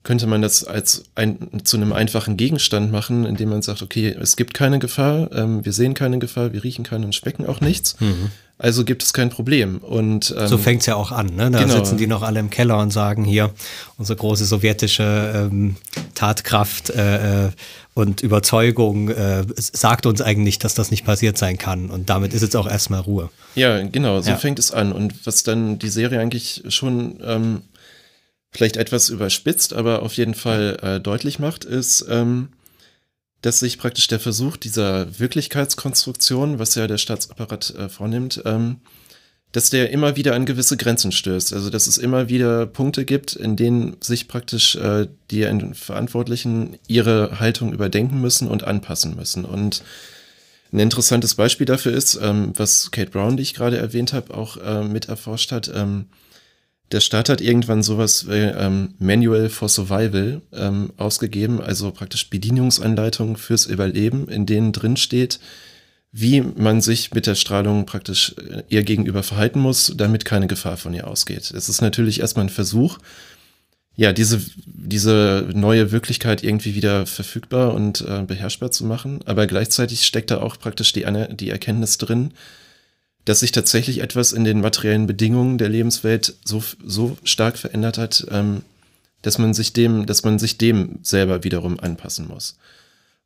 könnte man das als ein, zu einem einfachen Gegenstand machen, indem man sagt, okay, es gibt keine Gefahr, ähm, wir sehen keine Gefahr, wir riechen keine und schmecken auch nichts. Mhm. Also gibt es kein Problem. Und, ähm, so fängt's ja auch an. Ne? Da genau. sitzen die noch alle im Keller und sagen hier, unsere große sowjetische ähm, Tatkraft äh, äh, und Überzeugung äh, sagt uns eigentlich, dass das nicht passiert sein kann. Und damit ist jetzt auch erstmal Ruhe. Ja, genau, so ja. fängt es an. Und was dann die Serie eigentlich schon ähm, vielleicht etwas überspitzt, aber auf jeden Fall äh, deutlich macht, ist, ähm, dass sich praktisch der Versuch dieser Wirklichkeitskonstruktion, was ja der Staatsapparat äh, vornimmt, ähm, dass der immer wieder an gewisse Grenzen stößt. Also dass es immer wieder Punkte gibt, in denen sich praktisch äh, die Verantwortlichen ihre Haltung überdenken müssen und anpassen müssen. Und ein interessantes Beispiel dafür ist, ähm, was Kate Brown, die ich gerade erwähnt habe, auch äh, mit erforscht hat. Ähm, der Staat hat irgendwann sowas wie ähm, Manual for Survival ähm, ausgegeben, also praktisch Bedienungsanleitungen fürs Überleben, in denen drin steht, wie man sich mit der Strahlung praktisch äh, ihr gegenüber verhalten muss, damit keine Gefahr von ihr ausgeht. Es ist natürlich erstmal ein Versuch, ja, diese, diese neue Wirklichkeit irgendwie wieder verfügbar und äh, beherrschbar zu machen, aber gleichzeitig steckt da auch praktisch die, die Erkenntnis drin, dass sich tatsächlich etwas in den materiellen Bedingungen der Lebenswelt so, so stark verändert hat, ähm, dass man sich dem, dass man sich dem selber wiederum anpassen muss.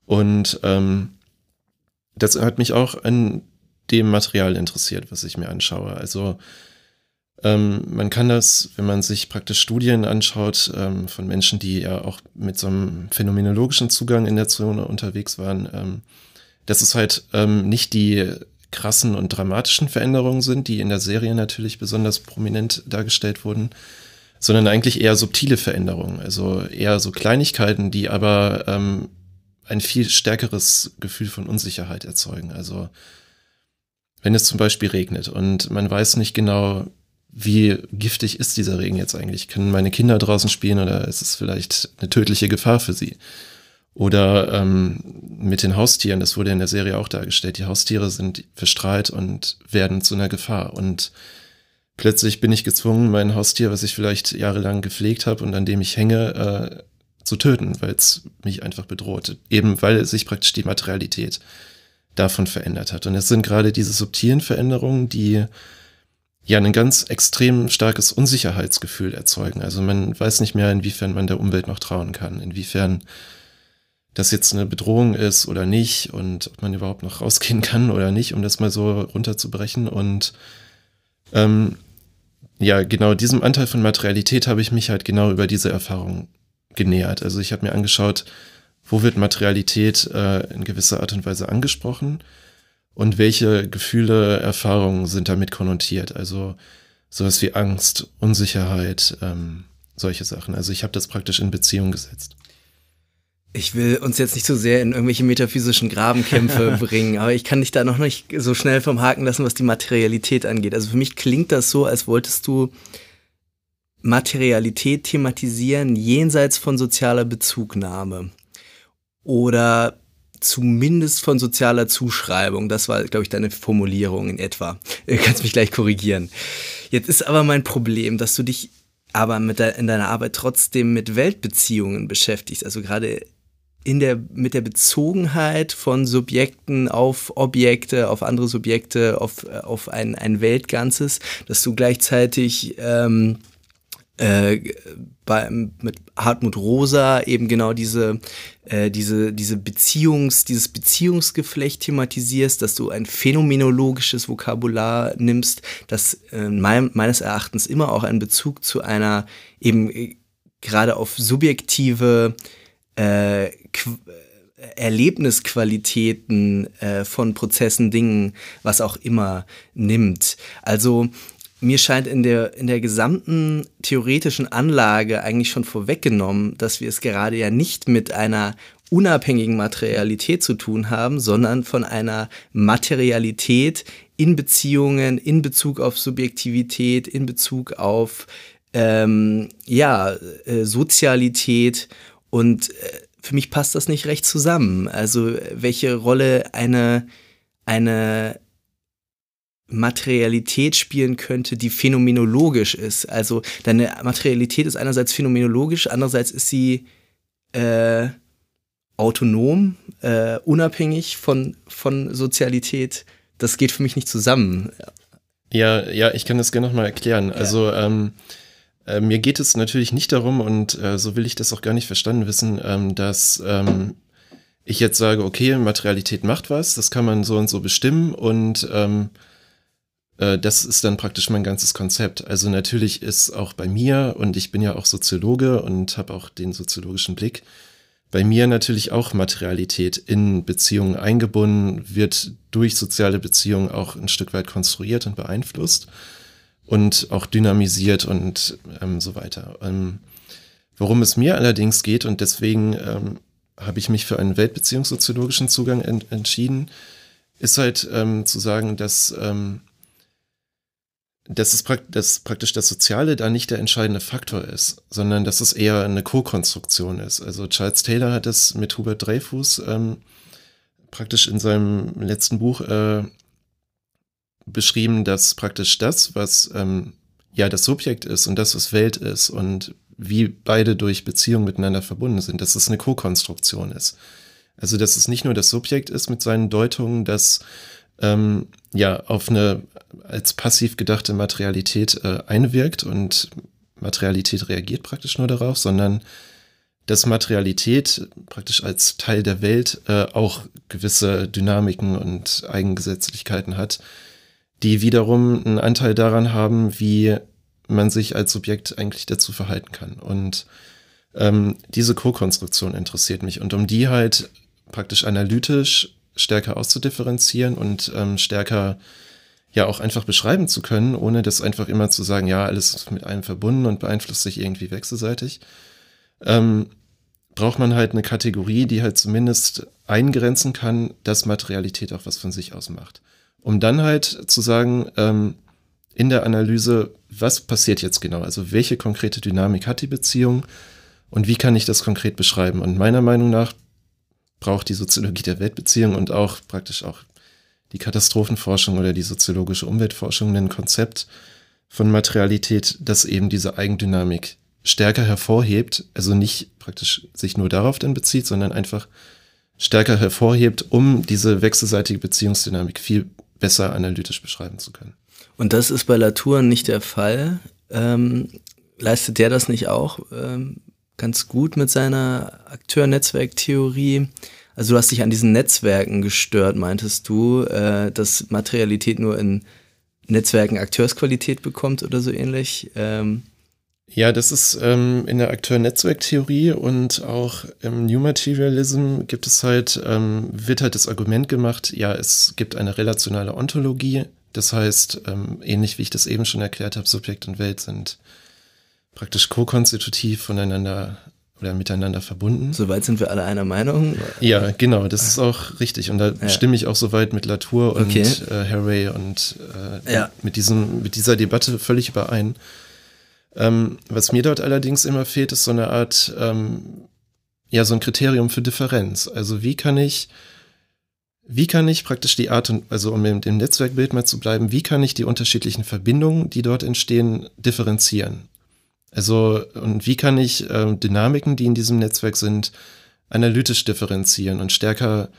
Und ähm, das hat mich auch an dem Material interessiert, was ich mir anschaue. Also ähm, man kann das, wenn man sich praktisch Studien anschaut ähm, von Menschen, die ja auch mit so einem phänomenologischen Zugang in der Zone unterwegs waren, ähm, dass es halt ähm, nicht die krassen und dramatischen Veränderungen sind, die in der Serie natürlich besonders prominent dargestellt wurden, sondern eigentlich eher subtile Veränderungen, also eher so Kleinigkeiten, die aber ähm, ein viel stärkeres Gefühl von Unsicherheit erzeugen. Also wenn es zum Beispiel regnet und man weiß nicht genau, wie giftig ist dieser Regen jetzt eigentlich? Können meine Kinder draußen spielen oder ist es vielleicht eine tödliche Gefahr für sie? Oder ähm, mit den Haustieren, das wurde in der Serie auch dargestellt. Die Haustiere sind verstrahlt und werden zu einer Gefahr. Und plötzlich bin ich gezwungen, mein Haustier, was ich vielleicht jahrelang gepflegt habe und an dem ich hänge, äh, zu töten, weil es mich einfach bedroht. Eben weil sich praktisch die Materialität davon verändert hat. Und es sind gerade diese subtilen Veränderungen, die ja ein ganz extrem starkes Unsicherheitsgefühl erzeugen. Also man weiß nicht mehr, inwiefern man der Umwelt noch trauen kann, inwiefern das jetzt eine Bedrohung ist oder nicht und ob man überhaupt noch rausgehen kann oder nicht, um das mal so runterzubrechen. Und ähm, ja, genau diesem Anteil von Materialität habe ich mich halt genau über diese Erfahrung genähert. Also ich habe mir angeschaut, wo wird Materialität äh, in gewisser Art und Weise angesprochen und welche Gefühle, Erfahrungen sind damit konnotiert. Also sowas wie Angst, Unsicherheit, ähm, solche Sachen. Also ich habe das praktisch in Beziehung gesetzt. Ich will uns jetzt nicht so sehr in irgendwelche metaphysischen Grabenkämpfe bringen, aber ich kann dich da noch nicht so schnell vom Haken lassen, was die Materialität angeht. Also für mich klingt das so, als wolltest du Materialität thematisieren jenseits von sozialer Bezugnahme oder zumindest von sozialer Zuschreibung. Das war, glaube ich, deine Formulierung in etwa. Du kannst mich gleich korrigieren. Jetzt ist aber mein Problem, dass du dich aber mit de in deiner Arbeit trotzdem mit Weltbeziehungen beschäftigst. Also gerade in der, mit der Bezogenheit von Subjekten auf Objekte, auf andere Subjekte, auf, auf ein, ein Weltganzes, dass du gleichzeitig ähm, äh, bei, mit Hartmut Rosa eben genau diese, äh, diese, diese Beziehungs, dieses Beziehungsgeflecht thematisierst, dass du ein phänomenologisches Vokabular nimmst, das äh, mein, meines Erachtens immer auch einen Bezug zu einer eben äh, gerade auf subjektive äh, Erlebnisqualitäten äh, von Prozessen, Dingen, was auch immer nimmt. Also mir scheint in der, in der gesamten theoretischen Anlage eigentlich schon vorweggenommen, dass wir es gerade ja nicht mit einer unabhängigen Materialität zu tun haben, sondern von einer Materialität in Beziehungen, in Bezug auf Subjektivität, in Bezug auf ähm, ja, äh, Sozialität und äh, für mich passt das nicht recht zusammen. Also welche Rolle eine, eine Materialität spielen könnte, die phänomenologisch ist. Also deine Materialität ist einerseits phänomenologisch, andererseits ist sie äh, autonom, äh, unabhängig von, von Sozialität. Das geht für mich nicht zusammen. Ja, ja, ich kann das gerne nochmal erklären. Ja. Also ähm, äh, mir geht es natürlich nicht darum, und äh, so will ich das auch gar nicht verstanden wissen, ähm, dass ähm, ich jetzt sage, okay, Materialität macht was, das kann man so und so bestimmen und ähm, äh, das ist dann praktisch mein ganzes Konzept. Also natürlich ist auch bei mir, und ich bin ja auch Soziologe und habe auch den soziologischen Blick, bei mir natürlich auch Materialität in Beziehungen eingebunden, wird durch soziale Beziehungen auch ein Stück weit konstruiert und beeinflusst und auch dynamisiert und ähm, so weiter. Ähm, worum es mir allerdings geht, und deswegen ähm, habe ich mich für einen weltbeziehungssoziologischen Zugang ent entschieden, ist halt ähm, zu sagen, dass ähm, dass, es prakt dass praktisch das Soziale da nicht der entscheidende Faktor ist, sondern dass es eher eine Co-Konstruktion ist. Also Charles Taylor hat es mit Hubert Dreyfus ähm, praktisch in seinem letzten Buch äh, beschrieben, dass praktisch das, was ähm, ja das Subjekt ist und das, was Welt ist und wie beide durch Beziehung miteinander verbunden sind, dass es eine Co-Konstruktion ist. Also dass es nicht nur das Subjekt ist mit seinen Deutungen, dass ähm, ja auf eine als passiv gedachte Materialität äh, einwirkt und Materialität reagiert praktisch nur darauf, sondern dass Materialität praktisch als Teil der Welt äh, auch gewisse Dynamiken und Eigengesetzlichkeiten hat, die wiederum einen Anteil daran haben, wie man sich als Subjekt eigentlich dazu verhalten kann. Und ähm, diese Co-Konstruktion interessiert mich und um die halt praktisch analytisch stärker auszudifferenzieren und ähm, stärker ja auch einfach beschreiben zu können, ohne das einfach immer zu sagen, ja, alles ist mit einem verbunden und beeinflusst sich irgendwie wechselseitig, ähm, braucht man halt eine Kategorie, die halt zumindest eingrenzen kann, dass Materialität auch was von sich aus macht. Um dann halt zu sagen, ähm, in der Analyse, was passiert jetzt genau? Also welche konkrete Dynamik hat die Beziehung und wie kann ich das konkret beschreiben? Und meiner Meinung nach braucht die Soziologie der Weltbeziehung und auch praktisch auch die Katastrophenforschung oder die soziologische Umweltforschung ein Konzept von Materialität, das eben diese Eigendynamik stärker hervorhebt, also nicht praktisch sich nur darauf dann bezieht, sondern einfach stärker hervorhebt, um diese wechselseitige Beziehungsdynamik viel besser analytisch beschreiben zu können. Und das ist bei Latour nicht der Fall. Ähm, leistet der das nicht auch ähm, ganz gut mit seiner Akteur-Netzwerk-Theorie? Also du hast dich an diesen Netzwerken gestört, meintest du, äh, dass Materialität nur in Netzwerken Akteursqualität bekommt oder so ähnlich? Ähm, ja, das ist ähm, in der Akteur-Netzwerk-Theorie und auch im New Materialism gibt es halt, ähm, wird halt das Argument gemacht, ja, es gibt eine relationale Ontologie. Das heißt, ähm, ähnlich wie ich das eben schon erklärt habe, Subjekt und Welt sind praktisch ko-konstitutiv voneinander oder miteinander verbunden. Soweit sind wir alle einer Meinung. Ja, genau, das ist auch richtig. Und da ja. stimme ich auch soweit mit Latour und okay. äh, Harry und äh, ja. mit, diesem, mit dieser Debatte völlig überein. Ähm, was mir dort allerdings immer fehlt, ist so eine Art, ähm, ja, so ein Kriterium für Differenz. Also wie kann ich, wie kann ich praktisch die Art und, also um im, Netzwerkbild mal zu bleiben, wie kann ich die unterschiedlichen Verbindungen, die dort entstehen, differenzieren? Also, und wie kann ich ähm, Dynamiken, die in diesem Netzwerk sind, analytisch differenzieren und stärker,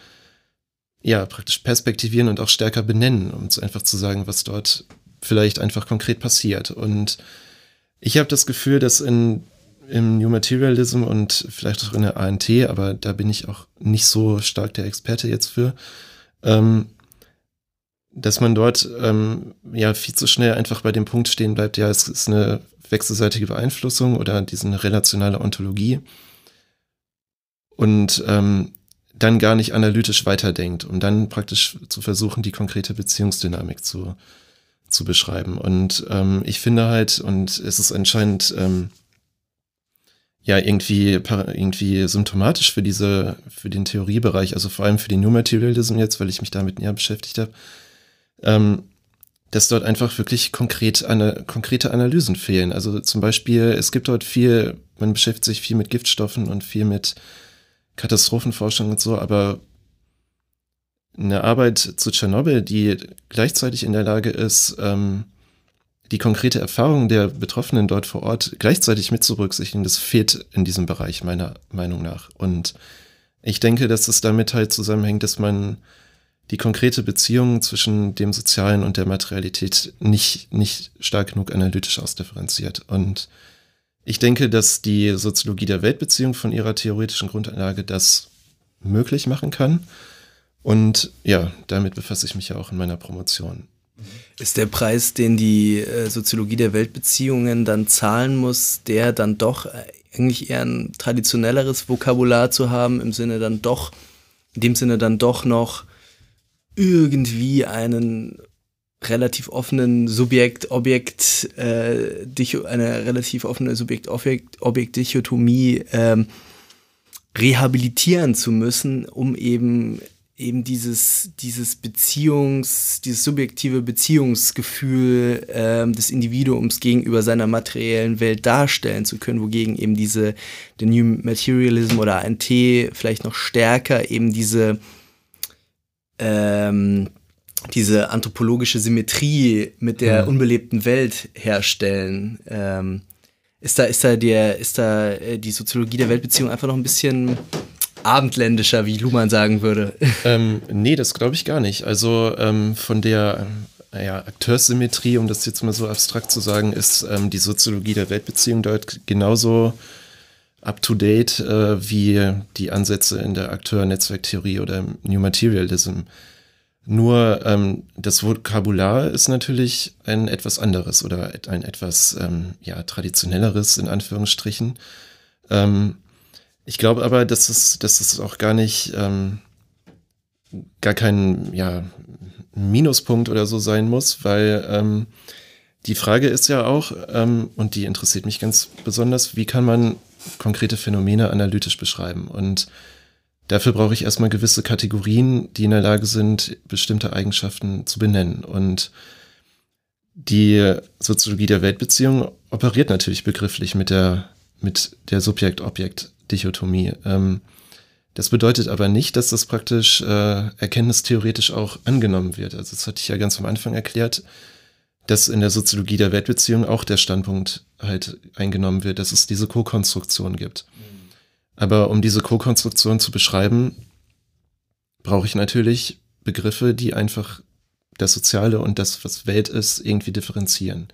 ja, praktisch perspektivieren und auch stärker benennen, um einfach zu sagen, was dort vielleicht einfach konkret passiert. Und ich habe das Gefühl, dass in, im New Materialism und vielleicht auch in der ANT, aber da bin ich auch nicht so stark der Experte jetzt für, ähm, dass man dort ähm, ja viel zu schnell einfach bei dem Punkt stehen bleibt, ja, es ist eine wechselseitige Beeinflussung oder diese relationale Ontologie und ähm, dann gar nicht analytisch weiterdenkt, um dann praktisch zu versuchen, die konkrete Beziehungsdynamik zu, zu beschreiben. Und ähm, ich finde halt, und es ist anscheinend ähm, ja irgendwie, irgendwie symptomatisch für diese, für den Theoriebereich, also vor allem für den New Materialism jetzt, weil ich mich damit näher beschäftigt habe, ähm, dass dort einfach wirklich konkret eine, konkrete Analysen fehlen. Also zum Beispiel, es gibt dort viel, man beschäftigt sich viel mit Giftstoffen und viel mit Katastrophenforschung und so, aber eine Arbeit zu Tschernobyl, die gleichzeitig in der Lage ist, ähm, die konkrete Erfahrung der Betroffenen dort vor Ort gleichzeitig mit zu berücksichtigen, das fehlt in diesem Bereich meiner Meinung nach. Und ich denke, dass es damit halt zusammenhängt, dass man die konkrete Beziehung zwischen dem Sozialen und der Materialität nicht, nicht stark genug analytisch ausdifferenziert. Und ich denke, dass die Soziologie der Weltbeziehung von ihrer theoretischen Grundlage das möglich machen kann. Und ja, damit befasse ich mich ja auch in meiner Promotion. Ist der Preis, den die äh, Soziologie der Weltbeziehungen dann zahlen muss, der dann doch äh, eigentlich eher ein traditionelleres Vokabular zu haben, im Sinne dann doch, in dem Sinne dann doch noch irgendwie einen relativ offenen Subjekt-Objekt, äh, eine relativ offene Subjekt-Objekt-Dichotomie ähm, rehabilitieren zu müssen, um eben eben dieses, dieses Beziehungs, dieses subjektive Beziehungsgefühl ähm, des Individuums gegenüber seiner materiellen Welt darstellen zu können, wogegen eben diese, der New Materialism oder ANT vielleicht noch stärker eben diese, ähm, diese anthropologische Symmetrie mit der mhm. unbelebten Welt herstellen. Ähm, ist da, ist da der, ist da äh, die Soziologie der Weltbeziehung einfach noch ein bisschen abendländischer, wie Luhmann sagen würde. Ähm, nee, das glaube ich gar nicht. Also ähm, von der ähm, ja, Akteurssymmetrie, um das jetzt mal so abstrakt zu sagen, ist ähm, die Soziologie der Weltbeziehung dort genauso up-to-date äh, wie die Ansätze in der Akteur-Netzwerktheorie oder im New Materialism. Nur ähm, das Vokabular ist natürlich ein etwas anderes oder ein etwas ähm, ja, traditionelleres in Anführungsstrichen. Ähm, ich glaube aber, dass es, dass es auch gar nicht, ähm, gar kein ja, Minuspunkt oder so sein muss, weil ähm, die Frage ist ja auch, ähm, und die interessiert mich ganz besonders, wie kann man konkrete Phänomene analytisch beschreiben? Und dafür brauche ich erstmal gewisse Kategorien, die in der Lage sind, bestimmte Eigenschaften zu benennen. Und die Soziologie der Weltbeziehung operiert natürlich begrifflich mit der, mit der Subjekt-Objekt- Dichotomie. Ähm, das bedeutet aber nicht, dass das praktisch äh, erkenntnistheoretisch auch angenommen wird. Also das hatte ich ja ganz am Anfang erklärt, dass in der Soziologie der Weltbeziehung auch der Standpunkt halt eingenommen wird, dass es diese Co-Konstruktion gibt. Aber um diese Co-Konstruktion zu beschreiben, brauche ich natürlich Begriffe, die einfach das Soziale und das, was Welt ist, irgendwie differenzieren.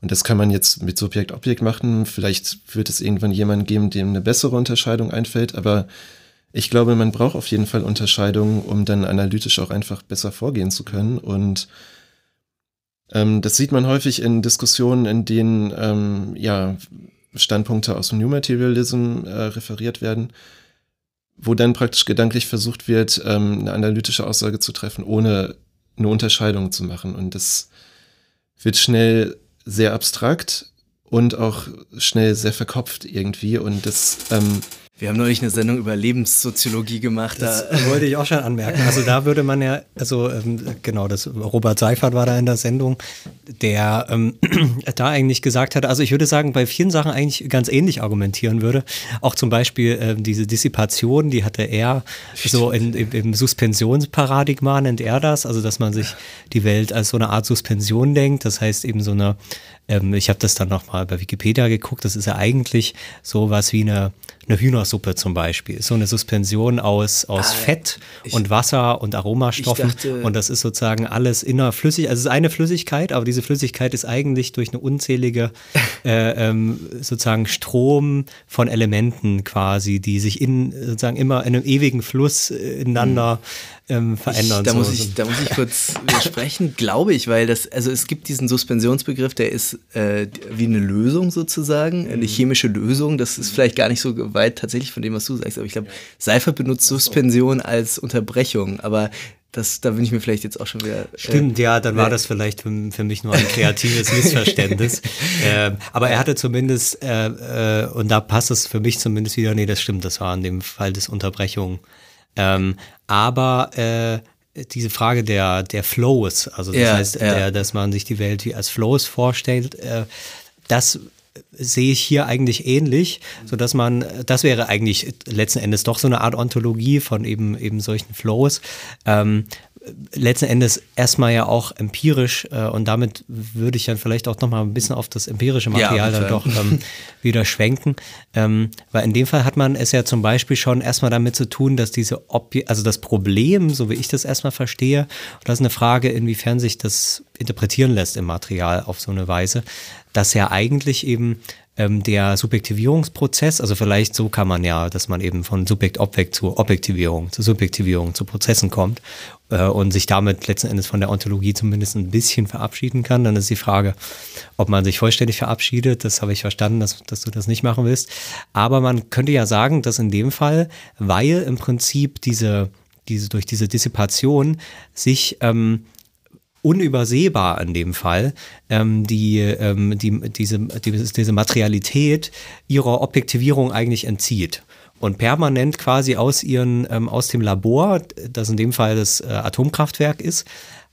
Und das kann man jetzt mit Subjekt-Objekt machen. Vielleicht wird es irgendwann jemanden geben, dem eine bessere Unterscheidung einfällt, aber ich glaube, man braucht auf jeden Fall Unterscheidungen, um dann analytisch auch einfach besser vorgehen zu können. Und ähm, das sieht man häufig in Diskussionen, in denen ähm, ja Standpunkte aus dem New Materialism äh, referiert werden, wo dann praktisch gedanklich versucht wird, ähm, eine analytische Aussage zu treffen, ohne eine Unterscheidung zu machen. Und das wird schnell sehr abstrakt und auch schnell sehr verkopft irgendwie. Und das ähm, wir haben neulich eine Sendung über Lebenssoziologie gemacht. Das wollte ich auch schon anmerken. Also da würde man ja, also ähm, genau, das Robert Seifert war da in der Sendung, der ähm, da eigentlich gesagt hat, also ich würde sagen, bei vielen Sachen eigentlich ganz ähnlich argumentieren würde. Auch zum Beispiel äh, diese Dissipation, die hatte er so in, im, im Suspensionsparadigma nennt er das, also dass man sich die Welt als so eine Art Suspension denkt. Das heißt eben so eine, ähm, ich habe das dann nochmal bei Wikipedia geguckt, das ist ja eigentlich so was wie eine eine Hühnersuppe zum Beispiel. So eine Suspension aus, aus ah, Fett ich, und Wasser und Aromastoffen. Dachte, und das ist sozusagen alles innerflüssig. Also es ist eine Flüssigkeit, aber diese Flüssigkeit ist eigentlich durch eine unzählige äh, ähm, sozusagen Strom von Elementen quasi, die sich in sozusagen immer in einem ewigen Fluss äh, ineinander mhm ähm, verändern. Ich, da, so. muss ich, da muss ich kurz widersprechen, glaube ich, weil das, also es gibt diesen Suspensionsbegriff, der ist äh, wie eine Lösung sozusagen, eine mhm. chemische Lösung. Das ist vielleicht gar nicht so weit tatsächlich von dem, was du sagst, aber ich glaube, Seifer benutzt Suspension als Unterbrechung, aber das, da bin ich mir vielleicht jetzt auch schon wieder. Äh, Stimmt, ja, dann war das vielleicht für, für mich nur ein kreatives Missverständnis. äh, aber er hatte zumindest, äh, äh, und da passt es für mich zumindest wieder, nee, das stimmt, das war in dem Fall des Unterbrechung. Ähm, aber äh, diese Frage der, der Flows, also das ja, heißt, ja. Der, dass man sich die Welt wie als Flows vorstellt, äh, das sehe ich hier eigentlich ähnlich, so dass man, das wäre eigentlich letzten Endes doch so eine Art Ontologie von eben eben solchen Flows. Ähm, letzten Endes erstmal ja auch empirisch äh, und damit würde ich dann vielleicht auch nochmal ein bisschen auf das empirische Material ja, dann doch ähm, wieder schwenken. Ähm, weil in dem Fall hat man es ja zum Beispiel schon erstmal damit zu tun, dass diese Obje also das Problem, so wie ich das erstmal verstehe, und das ist eine Frage, inwiefern sich das interpretieren lässt im Material auf so eine Weise, dass ja eigentlich eben ähm, der Subjektivierungsprozess, also vielleicht so kann man ja, dass man eben von Subjekt-Objekt zur Objektivierung, zur Subjektivierung, zu Prozessen kommt und sich damit letzten Endes von der Ontologie zumindest ein bisschen verabschieden kann. Dann ist die Frage, ob man sich vollständig verabschiedet. Das habe ich verstanden, dass, dass du das nicht machen willst. Aber man könnte ja sagen, dass in dem Fall, weil im Prinzip diese, diese durch diese Dissipation sich ähm, unübersehbar in dem Fall, ähm, die, ähm, die, diese, die, diese Materialität ihrer Objektivierung eigentlich entzieht und permanent quasi aus ihren, ähm, aus dem Labor, das in dem Fall das äh, Atomkraftwerk ist,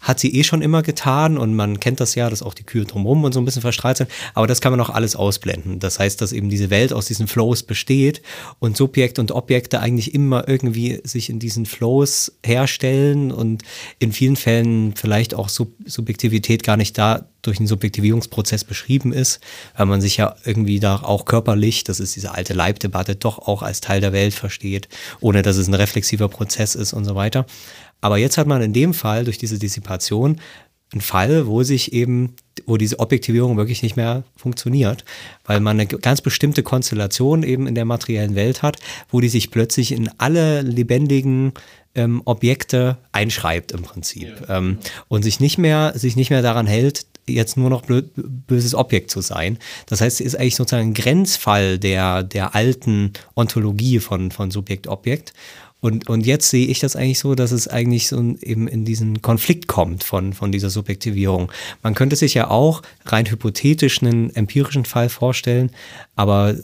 hat sie eh schon immer getan und man kennt das ja, dass auch die Kühe drumherum und so ein bisschen verstrahlt sind, aber das kann man auch alles ausblenden. Das heißt, dass eben diese Welt aus diesen Flows besteht und Subjekt und Objekte eigentlich immer irgendwie sich in diesen Flows herstellen und in vielen Fällen vielleicht auch Sub Subjektivität gar nicht da durch einen Subjektivierungsprozess beschrieben ist, weil man sich ja irgendwie da auch körperlich, das ist diese alte Leibdebatte, doch auch als Teil der Welt versteht, ohne dass es ein reflexiver Prozess ist und so weiter. Aber jetzt hat man in dem Fall durch diese Dissipation einen Fall, wo sich eben, wo diese Objektivierung wirklich nicht mehr funktioniert, weil man eine ganz bestimmte Konstellation eben in der materiellen Welt hat, wo die sich plötzlich in alle lebendigen ähm, Objekte einschreibt im Prinzip ja. ähm, und sich nicht mehr sich nicht mehr daran hält, jetzt nur noch blöd, böses Objekt zu sein. Das heißt, es ist eigentlich sozusagen ein Grenzfall der, der alten Ontologie von, von Subjekt-Objekt. Und, und jetzt sehe ich das eigentlich so, dass es eigentlich so eben in diesen Konflikt kommt von, von dieser Subjektivierung. Man könnte sich ja auch rein hypothetisch einen empirischen Fall vorstellen, aber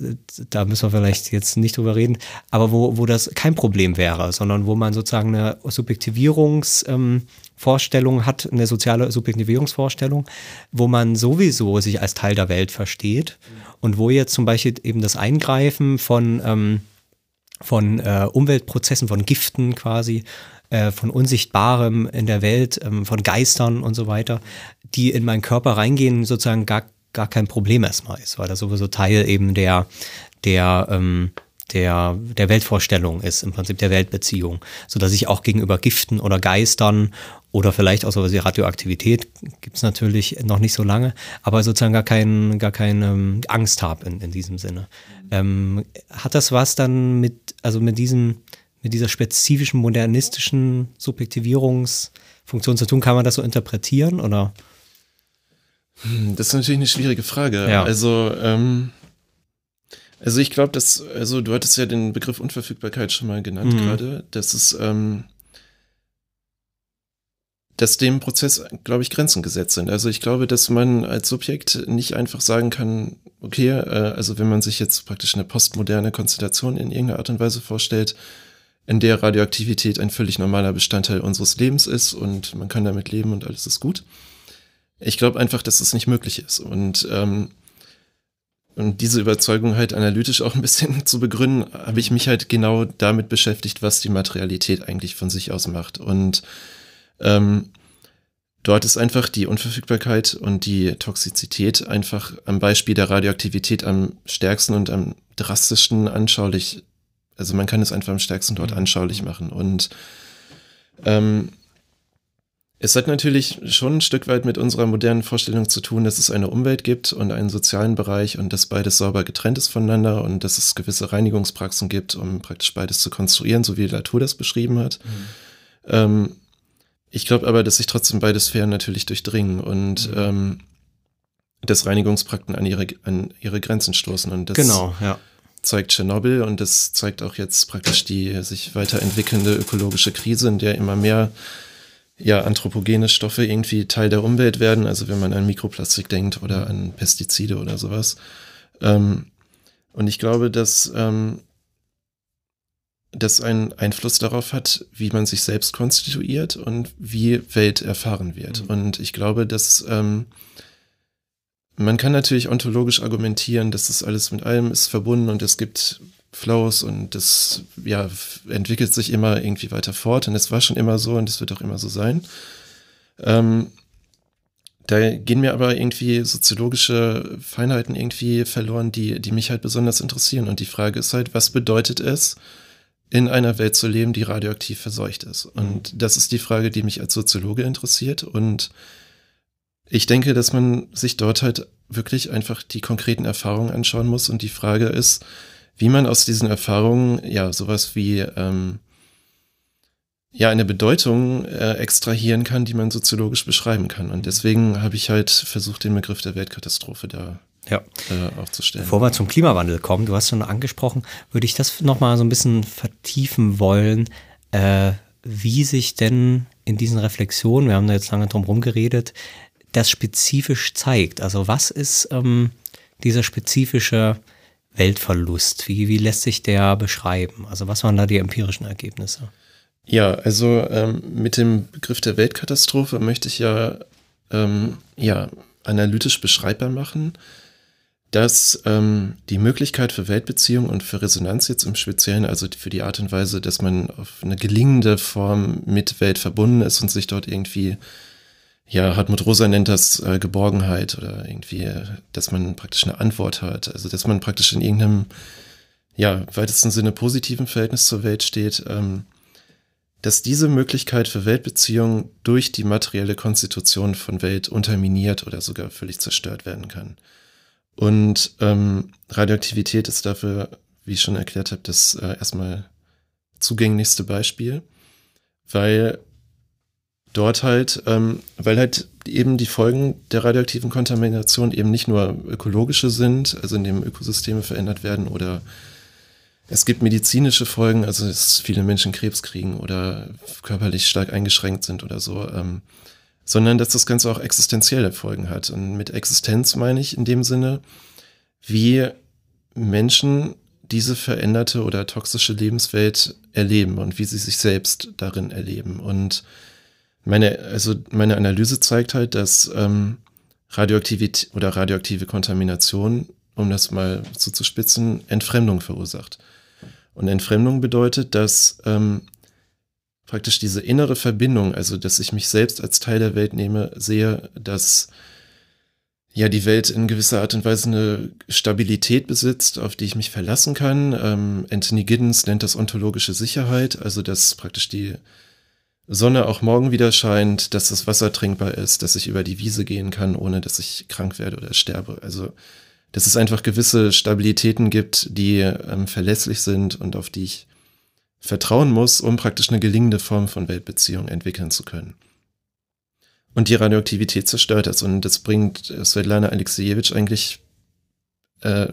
da müssen wir vielleicht jetzt nicht drüber reden, aber wo, wo das kein Problem wäre, sondern wo man sozusagen eine Subjektivierungsvorstellung ähm, hat, eine soziale Subjektivierungsvorstellung, wo man sowieso sich als Teil der Welt versteht und wo jetzt zum Beispiel eben das Eingreifen von ähm, von äh, Umweltprozessen, von Giften quasi, äh, von Unsichtbarem in der Welt, ähm, von Geistern und so weiter, die in meinen Körper reingehen, sozusagen gar, gar kein Problem erstmal ist, weil das sowieso Teil eben der, der, ähm, der, der Weltvorstellung ist, im Prinzip der Weltbeziehung, sodass ich auch gegenüber Giften oder Geistern oder vielleicht auch sowas wie Radioaktivität gibt es natürlich noch nicht so lange, aber sozusagen gar, kein, gar keine ähm, Angst habe in, in diesem Sinne. Ähm, hat das was dann mit, also mit diesem, mit dieser spezifischen modernistischen Subjektivierungsfunktion zu tun? Kann man das so interpretieren oder? Hm, das ist natürlich eine schwierige Frage. Ja. Also, ähm, also ich glaube, dass, also du hattest ja den Begriff Unverfügbarkeit schon mal genannt mhm. gerade, dass es, ähm, dass dem Prozess, glaube ich, Grenzen gesetzt sind. Also ich glaube, dass man als Subjekt nicht einfach sagen kann, okay, äh, also wenn man sich jetzt praktisch eine postmoderne Konstellation in irgendeiner Art und Weise vorstellt, in der Radioaktivität ein völlig normaler Bestandteil unseres Lebens ist und man kann damit leben und alles ist gut. Ich glaube einfach, dass das nicht möglich ist. Und ähm, und diese Überzeugung halt analytisch auch ein bisschen zu begründen, habe ich mich halt genau damit beschäftigt, was die Materialität eigentlich von sich aus macht. Und ähm, dort ist einfach die Unverfügbarkeit und die Toxizität einfach am Beispiel der Radioaktivität am stärksten und am drastischsten anschaulich. Also man kann es einfach am stärksten dort mhm. anschaulich machen. Und ähm, es hat natürlich schon ein Stück weit mit unserer modernen Vorstellung zu tun, dass es eine Umwelt gibt und einen sozialen Bereich und dass beides sauber getrennt ist voneinander und dass es gewisse Reinigungspraxen gibt, um praktisch beides zu konstruieren, so wie Latour das beschrieben hat. Mhm. Ähm, ich glaube aber, dass sich trotzdem beide Sphären natürlich durchdringen und mhm. ähm, dass Reinigungsprakten an ihre, an ihre Grenzen stoßen. Und das genau, ja. zeigt Tschernobyl und das zeigt auch jetzt praktisch die sich weiterentwickelnde ökologische Krise, in der immer mehr ja, anthropogene Stoffe irgendwie Teil der Umwelt werden, also wenn man an Mikroplastik denkt oder an Pestizide oder sowas. Ähm, und ich glaube, dass ähm, das einen Einfluss darauf hat, wie man sich selbst konstituiert und wie Welt erfahren wird. Mhm. Und ich glaube, dass ähm, man kann natürlich ontologisch argumentieren, dass das alles mit allem ist verbunden und es gibt Flows und das ja, entwickelt sich immer irgendwie weiter fort und es war schon immer so und es wird auch immer so sein. Ähm, da gehen mir aber irgendwie soziologische Feinheiten irgendwie verloren, die, die mich halt besonders interessieren. Und die Frage ist halt, was bedeutet es, in einer Welt zu leben, die radioaktiv verseucht ist? Und das ist die Frage, die mich als Soziologe interessiert. Und ich denke, dass man sich dort halt wirklich einfach die konkreten Erfahrungen anschauen muss. Und die Frage ist, wie man aus diesen Erfahrungen ja sowas wie ähm, ja eine Bedeutung äh, extrahieren kann, die man soziologisch beschreiben kann. Und deswegen habe ich halt versucht, den Begriff der Weltkatastrophe da ja. äh, aufzustellen. Bevor wir zum Klimawandel kommen, du hast schon angesprochen, würde ich das nochmal so ein bisschen vertiefen wollen, äh, wie sich denn in diesen Reflexionen, wir haben da jetzt lange drum rumgeredet, das spezifisch zeigt. Also was ist ähm, dieser spezifische Weltverlust? Wie, wie lässt sich der beschreiben? Also was waren da die empirischen Ergebnisse? Ja, also ähm, mit dem Begriff der Weltkatastrophe möchte ich ja, ähm, ja analytisch beschreibbar machen, dass ähm, die Möglichkeit für Weltbeziehungen und für Resonanz jetzt im Speziellen, also für die Art und Weise, dass man auf eine gelingende Form mit Welt verbunden ist und sich dort irgendwie ja, Hartmut Rosa nennt das äh, Geborgenheit oder irgendwie, äh, dass man praktisch eine Antwort hat. Also, dass man praktisch in irgendeinem, ja, weitesten Sinne positiven Verhältnis zur Welt steht. Ähm, dass diese Möglichkeit für Weltbeziehungen durch die materielle Konstitution von Welt unterminiert oder sogar völlig zerstört werden kann. Und ähm, Radioaktivität ist dafür, wie ich schon erklärt habe, das äh, erstmal zugänglichste Beispiel, weil dort halt, ähm, weil halt eben die Folgen der radioaktiven Kontamination eben nicht nur ökologische sind, also indem Ökosysteme verändert werden oder es gibt medizinische Folgen, also dass viele Menschen Krebs kriegen oder körperlich stark eingeschränkt sind oder so, ähm, sondern dass das Ganze auch existenzielle Folgen hat. Und mit Existenz meine ich in dem Sinne, wie Menschen diese veränderte oder toxische Lebenswelt erleben und wie sie sich selbst darin erleben. Und meine, also meine Analyse zeigt halt, dass ähm, Radioaktivität oder radioaktive Kontamination, um das mal zuzuspitzen, Entfremdung verursacht. Und Entfremdung bedeutet, dass ähm, praktisch diese innere Verbindung, also dass ich mich selbst als Teil der Welt nehme, sehe, dass ja, die Welt in gewisser Art und Weise eine Stabilität besitzt, auf die ich mich verlassen kann. Ähm, Anthony Giddens nennt das ontologische Sicherheit, also dass praktisch die Sonne auch morgen wieder scheint, dass das Wasser trinkbar ist, dass ich über die Wiese gehen kann, ohne dass ich krank werde oder sterbe. Also, dass es einfach gewisse Stabilitäten gibt, die ähm, verlässlich sind und auf die ich vertrauen muss, um praktisch eine gelingende Form von Weltbeziehung entwickeln zu können. Und die Radioaktivität zerstört das. Und das bringt Svetlana Alexejewitsch eigentlich äh,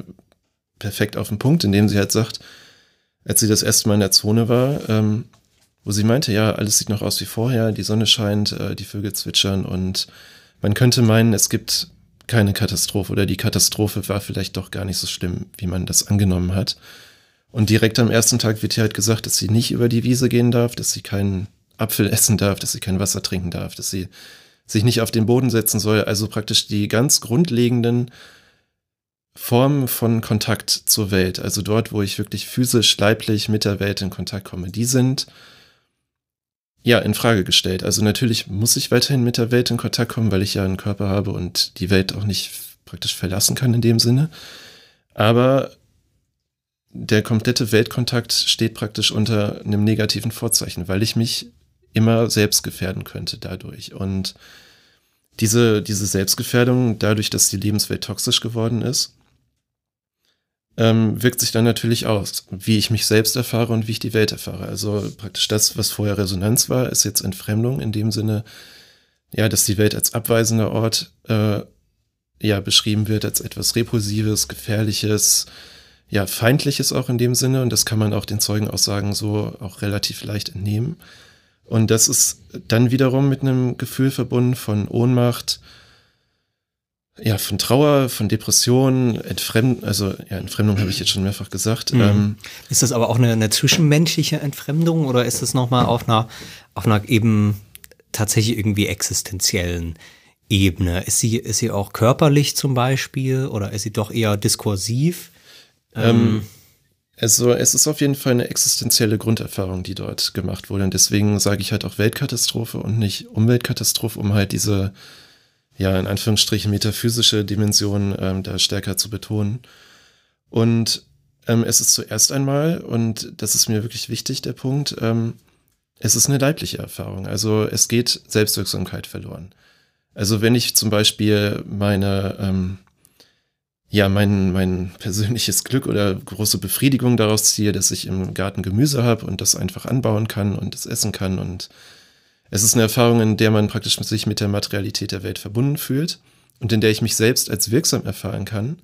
perfekt auf den Punkt, indem sie halt sagt, als sie das erste Mal in der Zone war, ähm, wo sie meinte, ja, alles sieht noch aus wie vorher, die Sonne scheint, äh, die Vögel zwitschern und man könnte meinen, es gibt keine Katastrophe oder die Katastrophe war vielleicht doch gar nicht so schlimm, wie man das angenommen hat. Und direkt am ersten Tag wird ihr halt gesagt, dass sie nicht über die Wiese gehen darf, dass sie keinen Apfel essen darf, dass sie kein Wasser trinken darf, dass sie sich nicht auf den Boden setzen soll. Also praktisch die ganz grundlegenden Formen von Kontakt zur Welt, also dort, wo ich wirklich physisch, leiblich mit der Welt in Kontakt komme, die sind ja in Frage gestellt. Also natürlich muss ich weiterhin mit der Welt in Kontakt kommen, weil ich ja einen Körper habe und die Welt auch nicht praktisch verlassen kann in dem Sinne. Aber der komplette Weltkontakt steht praktisch unter einem negativen Vorzeichen, weil ich mich immer selbst gefährden könnte dadurch. Und diese, diese Selbstgefährdung, dadurch, dass die Lebenswelt toxisch geworden ist, ähm, wirkt sich dann natürlich aus, wie ich mich selbst erfahre und wie ich die Welt erfahre. Also praktisch das, was vorher Resonanz war, ist jetzt Entfremdung in dem Sinne, ja, dass die Welt als abweisender Ort äh, ja beschrieben wird als etwas Repulsives, Gefährliches, ja, Feindliches auch in dem Sinne. Und das kann man auch den Zeugenaussagen so auch relativ leicht entnehmen. Und das ist dann wiederum mit einem Gefühl verbunden von Ohnmacht, ja, von Trauer, von Depression, Entfremdung, also ja, Entfremdung habe ich jetzt schon mehrfach gesagt. Mhm. Ähm, ist das aber auch eine, eine zwischenmenschliche Entfremdung oder ist es nochmal auf einer, auf einer eben tatsächlich irgendwie existenziellen Ebene? Ist sie, ist sie auch körperlich zum Beispiel oder ist sie doch eher diskursiv? Ähm, ähm also es ist auf jeden Fall eine existenzielle Grunderfahrung, die dort gemacht wurde. Und deswegen sage ich halt auch Weltkatastrophe und nicht Umweltkatastrophe, um halt diese, ja, in Anführungsstrichen metaphysische Dimension ähm, da stärker zu betonen. Und ähm, es ist zuerst einmal, und das ist mir wirklich wichtig, der Punkt, ähm, es ist eine leibliche Erfahrung. Also es geht Selbstwirksamkeit verloren. Also wenn ich zum Beispiel meine, ähm, ja, mein, mein persönliches Glück oder große Befriedigung daraus ziehe, dass ich im Garten Gemüse habe und das einfach anbauen kann und es essen kann. Und es ist eine Erfahrung, in der man praktisch sich mit der Materialität der Welt verbunden fühlt und in der ich mich selbst als wirksam erfahren kann.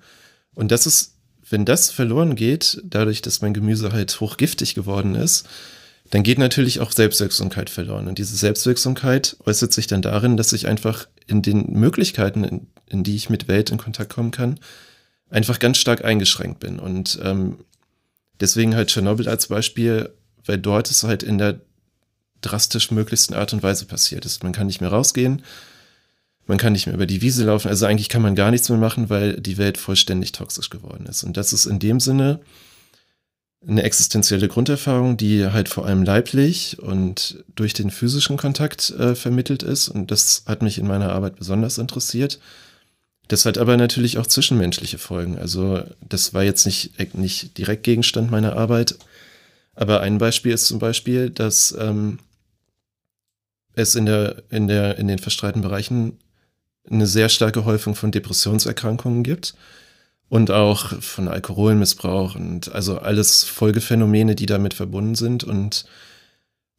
Und das ist, wenn das verloren geht, dadurch, dass mein Gemüse halt hochgiftig geworden ist, dann geht natürlich auch Selbstwirksamkeit verloren. Und diese Selbstwirksamkeit äußert sich dann darin, dass ich einfach in den Möglichkeiten, in, in die ich mit Welt in Kontakt kommen kann, einfach ganz stark eingeschränkt bin. Und ähm, deswegen halt Tschernobyl als Beispiel, weil dort es halt in der drastisch möglichsten Art und Weise passiert ist. Man kann nicht mehr rausgehen, man kann nicht mehr über die Wiese laufen, also eigentlich kann man gar nichts mehr machen, weil die Welt vollständig toxisch geworden ist. Und das ist in dem Sinne eine existenzielle Grunderfahrung, die halt vor allem leiblich und durch den physischen Kontakt äh, vermittelt ist. Und das hat mich in meiner Arbeit besonders interessiert. Das hat aber natürlich auch zwischenmenschliche Folgen. Also das war jetzt nicht, nicht direkt Gegenstand meiner Arbeit. Aber ein Beispiel ist zum Beispiel, dass ähm, es in, der, in, der, in den verstreiten Bereichen eine sehr starke Häufung von Depressionserkrankungen gibt und auch von Alkoholmissbrauch und also alles Folgephänomene, die damit verbunden sind. Und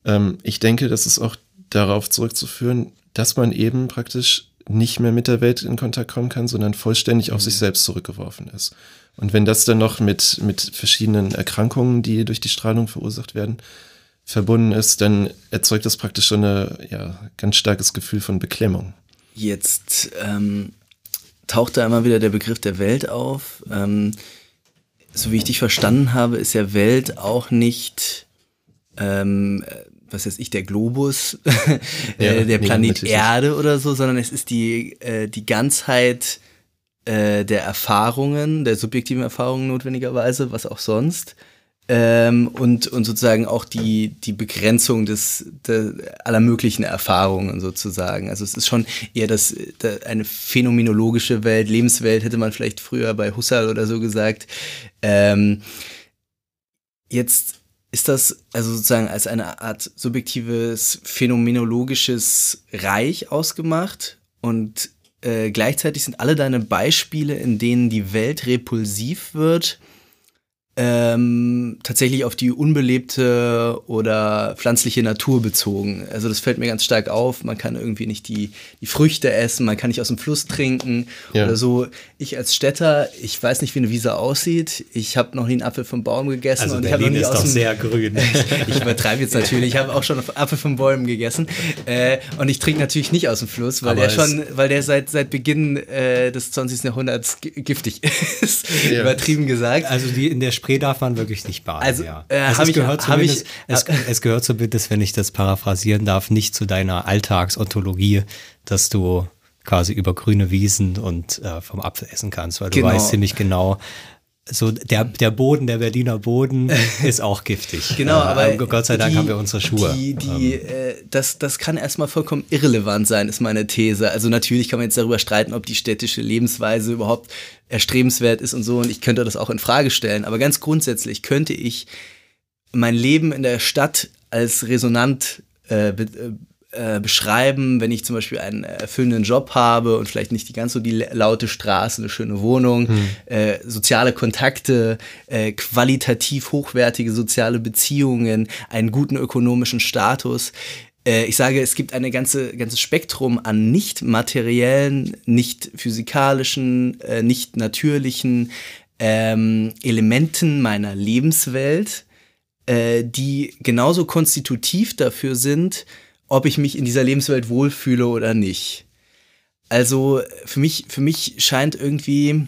ähm, ich denke, das ist auch darauf zurückzuführen, dass man eben praktisch nicht mehr mit der Welt in Kontakt kommen kann, sondern vollständig auf sich mhm. selbst zurückgeworfen ist. Und wenn das dann noch mit, mit verschiedenen Erkrankungen, die durch die Strahlung verursacht werden, verbunden ist, dann erzeugt das praktisch schon ein ja, ganz starkes Gefühl von Beklemmung. Jetzt ähm, taucht da immer wieder der Begriff der Welt auf. Ähm, so wie ich dich verstanden habe, ist ja Welt auch nicht ähm, was weiß ich, der Globus, ja, äh, der Planet Erde oder so, sondern es ist die, äh, die Ganzheit äh, der Erfahrungen, der subjektiven Erfahrungen notwendigerweise, was auch sonst. ähm, und, und sozusagen auch die, die Begrenzung des, der, aller möglichen Erfahrungen sozusagen. Also es ist schon eher das, das, eine phänomenologische Welt, Lebenswelt, hätte man vielleicht früher bei Husserl oder so gesagt. Ähm, jetzt ist das also sozusagen als eine Art subjektives phänomenologisches Reich ausgemacht? Und äh, gleichzeitig sind alle deine Beispiele, in denen die Welt repulsiv wird, ähm, tatsächlich auf die unbelebte oder pflanzliche Natur bezogen. Also das fällt mir ganz stark auf. Man kann irgendwie nicht die, die Früchte essen, man kann nicht aus dem Fluss trinken ja. oder so. Ich als Städter, ich weiß nicht, wie eine Wiese aussieht. Ich habe noch nie einen Apfel vom Baum gegessen. Also und Berlin ich noch nie ist aus doch dem, sehr grün. ich übertreibe jetzt natürlich. Ich habe auch schon Apfel von Bäumen gegessen. Äh, und ich trinke natürlich nicht aus dem Fluss, weil Aber der schon, weil der seit, seit Beginn äh, des 20. Jahrhunderts giftig ist. Ja. Übertrieben gesagt. Also die in der Spree Spree darf man wirklich nicht baden. Also, ja. äh, also es, gehört ich, zumindest, ich, es, es gehört zumindest, wenn ich das paraphrasieren darf, nicht zu deiner Alltagsontologie, dass du quasi über grüne Wiesen und äh, vom Apfel essen kannst, weil du genau. weißt ziemlich genau, so der, der Boden, der Berliner Boden ist auch giftig. Genau, aber Gott sei Dank die, haben wir unsere Schuhe. Die, die, ähm. äh, das, das kann erstmal vollkommen irrelevant sein, ist meine These. Also natürlich kann man jetzt darüber streiten, ob die städtische Lebensweise überhaupt erstrebenswert ist und so. Und ich könnte das auch in Frage stellen. Aber ganz grundsätzlich könnte ich mein Leben in der Stadt als resonant äh, äh äh, beschreiben, wenn ich zum Beispiel einen erfüllenden Job habe und vielleicht nicht die ganz so die laute Straße, eine schöne Wohnung, hm. äh, soziale Kontakte, äh, qualitativ hochwertige soziale Beziehungen, einen guten ökonomischen Status. Äh, ich sage, es gibt ein ganze, ganzes Spektrum an nicht materiellen, nicht physikalischen, äh, nicht natürlichen ähm, Elementen meiner Lebenswelt, die genauso konstitutiv dafür sind, ob ich mich in dieser Lebenswelt wohlfühle oder nicht. Also für mich, für mich scheint irgendwie,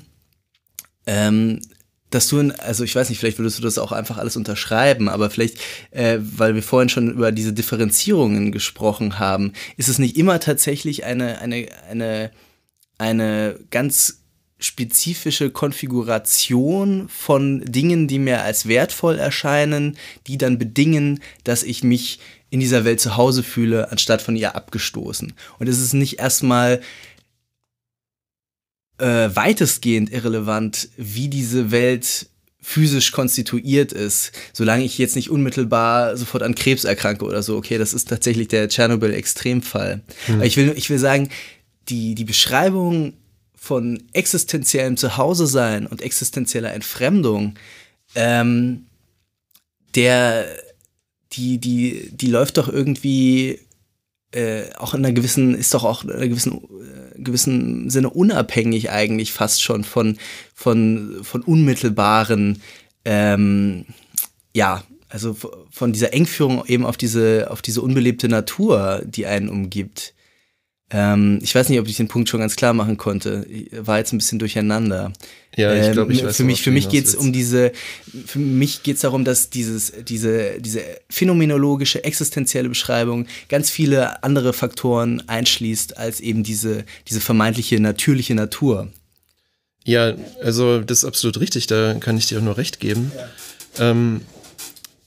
ähm, dass du, also ich weiß nicht, vielleicht würdest du das auch einfach alles unterschreiben, aber vielleicht, äh, weil wir vorhin schon über diese Differenzierungen gesprochen haben, ist es nicht immer tatsächlich eine, eine, eine, eine ganz spezifische Konfiguration von Dingen, die mir als wertvoll erscheinen, die dann bedingen, dass ich mich in dieser Welt zu Hause fühle, anstatt von ihr abgestoßen. Und es ist nicht erstmal äh, weitestgehend irrelevant, wie diese Welt physisch konstituiert ist, solange ich jetzt nicht unmittelbar sofort an Krebs erkranke oder so. Okay, das ist tatsächlich der Tschernobyl-Extremfall. Hm. Ich will, ich will sagen, die, die Beschreibung von existenziellem Zuhause sein und existenzieller Entfremdung, ähm, der die, die, die läuft doch irgendwie äh, auch in einer gewissen, ist doch auch in einer gewissen, äh, gewissen Sinne unabhängig eigentlich fast schon von, von, von unmittelbaren, ähm, ja, also von dieser Engführung eben auf diese, auf diese unbelebte Natur, die einen umgibt. Ähm, ich weiß nicht, ob ich den Punkt schon ganz klar machen konnte. Ich war jetzt ein bisschen durcheinander. Ja, ich glaube, ich ähm, weiß Für mich, für mich geht es um diese, für mich geht es darum, dass dieses, diese, diese phänomenologische, existenzielle Beschreibung ganz viele andere Faktoren einschließt, als eben diese, diese vermeintliche natürliche Natur. Ja, also das ist absolut richtig, da kann ich dir auch nur recht geben. Ja. Ähm,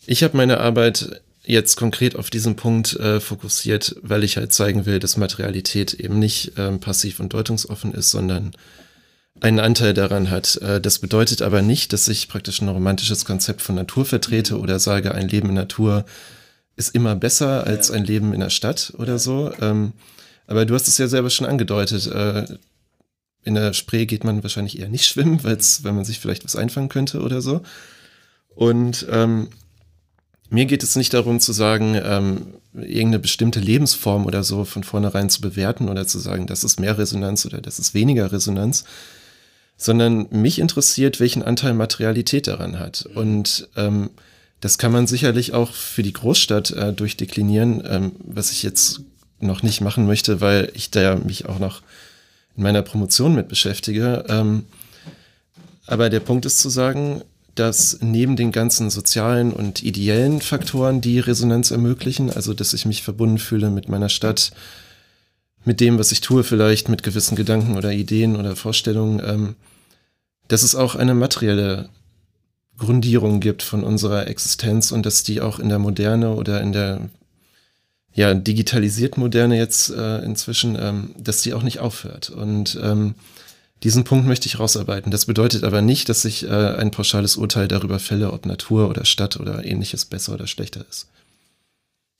ich habe meine Arbeit jetzt konkret auf diesen Punkt äh, fokussiert, weil ich halt zeigen will, dass Materialität eben nicht ähm, passiv und deutungsoffen ist, sondern einen Anteil daran hat. Äh, das bedeutet aber nicht, dass ich praktisch ein romantisches Konzept von Natur vertrete oder sage, ein Leben in Natur ist immer besser als ein Leben in der Stadt oder so. Ähm, aber du hast es ja selber schon angedeutet. Äh, in der Spree geht man wahrscheinlich eher nicht schwimmen, weil man sich vielleicht was einfangen könnte oder so. Und ähm, mir geht es nicht darum zu sagen, ähm, irgendeine bestimmte Lebensform oder so von vornherein zu bewerten oder zu sagen, das ist mehr Resonanz oder das ist weniger Resonanz, sondern mich interessiert, welchen Anteil Materialität daran hat. Und ähm, das kann man sicherlich auch für die Großstadt äh, durchdeklinieren, ähm, was ich jetzt noch nicht machen möchte, weil ich da mich auch noch in meiner Promotion mit beschäftige. Ähm, aber der Punkt ist zu sagen, dass neben den ganzen sozialen und ideellen Faktoren, die Resonanz ermöglichen, also dass ich mich verbunden fühle mit meiner Stadt, mit dem, was ich tue, vielleicht mit gewissen Gedanken oder Ideen oder Vorstellungen, ähm, dass es auch eine materielle Grundierung gibt von unserer Existenz und dass die auch in der Moderne oder in der ja, digitalisiert Moderne jetzt äh, inzwischen, ähm, dass die auch nicht aufhört. Und ähm, diesen Punkt möchte ich rausarbeiten. Das bedeutet aber nicht, dass ich äh, ein pauschales Urteil darüber fälle, ob Natur oder Stadt oder ähnliches besser oder schlechter ist.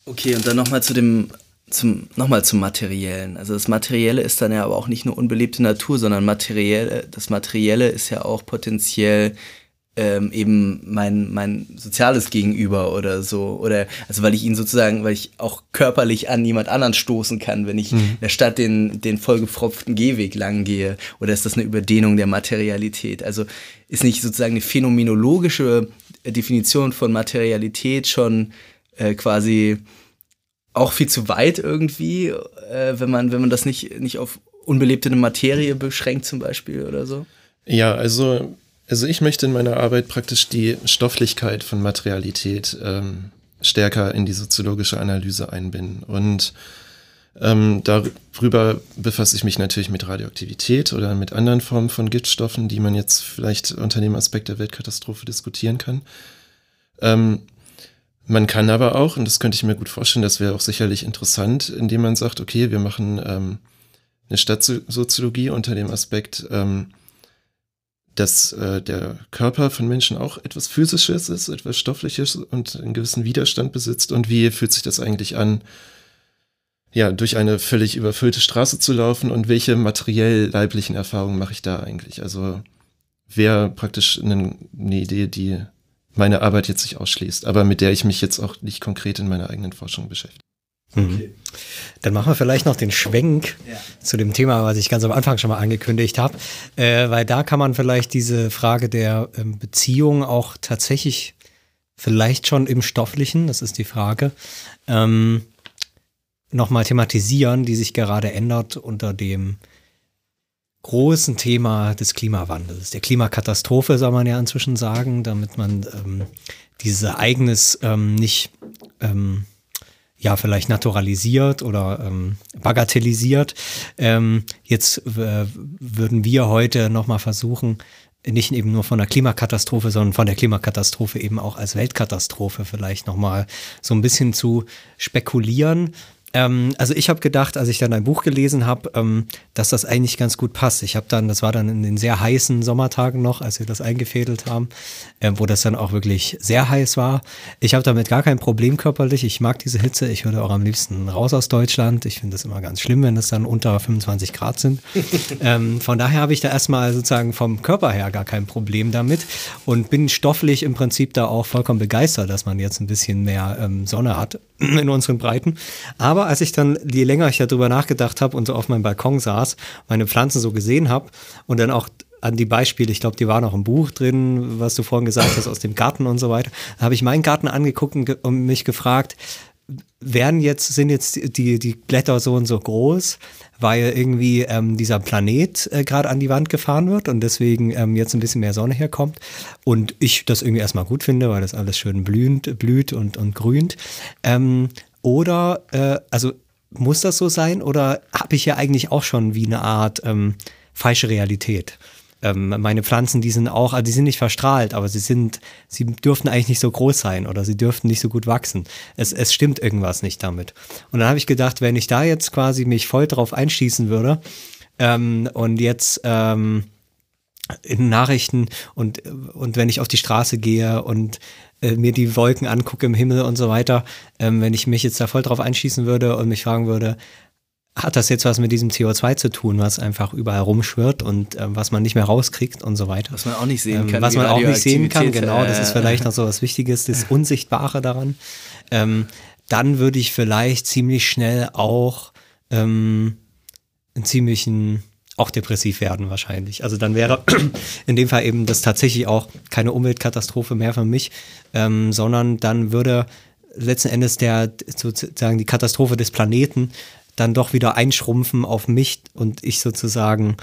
Okay, und dann nochmal zu dem, zum, nochmal zum Materiellen. Also das Materielle ist dann ja aber auch nicht nur unbelebte Natur, sondern materiell, das Materielle ist ja auch potenziell ähm, eben mein, mein soziales Gegenüber oder so. Oder also weil ich ihn sozusagen, weil ich auch körperlich an jemand anderen stoßen kann, wenn ich mhm. in der Stadt den, den vollgepfropften Gehweg lang gehe. Oder ist das eine Überdehnung der Materialität? Also ist nicht sozusagen eine phänomenologische Definition von Materialität schon äh, quasi auch viel zu weit irgendwie, äh, wenn man, wenn man das nicht, nicht auf unbelebte Materie beschränkt zum Beispiel oder so? Ja, also also ich möchte in meiner Arbeit praktisch die Stofflichkeit von Materialität ähm, stärker in die soziologische Analyse einbinden. Und ähm, darüber befasse ich mich natürlich mit Radioaktivität oder mit anderen Formen von Giftstoffen, die man jetzt vielleicht unter dem Aspekt der Weltkatastrophe diskutieren kann. Ähm, man kann aber auch, und das könnte ich mir gut vorstellen, das wäre auch sicherlich interessant, indem man sagt, okay, wir machen ähm, eine Stadtsoziologie unter dem Aspekt, ähm, dass äh, der Körper von Menschen auch etwas Physisches ist, etwas Stoffliches und einen gewissen Widerstand besitzt. Und wie fühlt sich das eigentlich an, ja, durch eine völlig überfüllte Straße zu laufen und welche materiell leiblichen Erfahrungen mache ich da eigentlich? Also wäre praktisch eine, eine Idee, die meine Arbeit jetzt nicht ausschließt, aber mit der ich mich jetzt auch nicht konkret in meiner eigenen Forschung beschäftige. Mhm. Okay. Dann machen wir vielleicht noch den Schwenk ja. zu dem Thema, was ich ganz am Anfang schon mal angekündigt habe, äh, weil da kann man vielleicht diese Frage der ähm, Beziehung auch tatsächlich vielleicht schon im Stofflichen, das ist die Frage, ähm, nochmal thematisieren, die sich gerade ändert unter dem großen Thema des Klimawandels, der Klimakatastrophe, soll man ja inzwischen sagen, damit man ähm, dieses Ereignis ähm, nicht ähm, ja vielleicht naturalisiert oder ähm, bagatellisiert. Ähm, jetzt äh, würden wir heute nochmal versuchen, nicht eben nur von der Klimakatastrophe, sondern von der Klimakatastrophe eben auch als Weltkatastrophe vielleicht nochmal so ein bisschen zu spekulieren ähm, also ich habe gedacht, als ich dann ein Buch gelesen habe, ähm, dass das eigentlich ganz gut passt. Ich habe dann, das war dann in den sehr heißen Sommertagen noch, als wir das eingefädelt haben, äh, wo das dann auch wirklich sehr heiß war. Ich habe damit gar kein Problem körperlich. Ich mag diese Hitze. Ich würde auch am liebsten raus aus Deutschland. Ich finde das immer ganz schlimm, wenn es dann unter 25 Grad sind. ähm, von daher habe ich da erstmal sozusagen vom Körper her gar kein Problem damit und bin stofflich im Prinzip da auch vollkommen begeistert, dass man jetzt ein bisschen mehr ähm, Sonne hat in unseren Breiten. Aber als ich dann, je länger ich darüber nachgedacht habe und so auf meinem Balkon saß, meine Pflanzen so gesehen habe und dann auch an die Beispiele, ich glaube, die waren auch im Buch drin, was du vorhin gesagt hast, aus dem Garten und so weiter, habe ich meinen Garten angeguckt und mich gefragt, werden jetzt, sind jetzt die, die Blätter so und so groß, weil irgendwie ähm, dieser Planet äh, gerade an die Wand gefahren wird und deswegen ähm, jetzt ein bisschen mehr Sonne herkommt. Und ich das irgendwie erstmal gut finde, weil das alles schön blühend, blüht und, und grünt. Ähm, oder, äh, also muss das so sein oder habe ich ja eigentlich auch schon wie eine Art ähm, falsche Realität? Ähm, meine Pflanzen, die sind auch, also die sind nicht verstrahlt, aber sie sind, sie dürften eigentlich nicht so groß sein oder sie dürften nicht so gut wachsen. Es, es stimmt irgendwas nicht damit. Und dann habe ich gedacht, wenn ich da jetzt quasi mich voll drauf einschießen würde ähm, und jetzt ähm, in Nachrichten und, und wenn ich auf die Straße gehe und äh, mir die Wolken angucke im Himmel und so weiter, ähm, wenn ich mich jetzt da voll drauf einschießen würde und mich fragen würde, hat das jetzt was mit diesem CO2 zu tun, was einfach überall rumschwirrt und äh, was man nicht mehr rauskriegt und so weiter. Was man auch nicht sehen ähm, kann. was man auch nicht sehen kann, genau. Das ist vielleicht noch so was Wichtiges, das Unsichtbare daran. Ähm, dann würde ich vielleicht ziemlich schnell auch ähm, einen ziemlichen auch depressiv werden wahrscheinlich. Also dann wäre in dem Fall eben das tatsächlich auch keine Umweltkatastrophe mehr für mich, ähm, sondern dann würde letzten Endes der sozusagen die Katastrophe des Planeten dann doch wieder einschrumpfen auf mich und ich sozusagen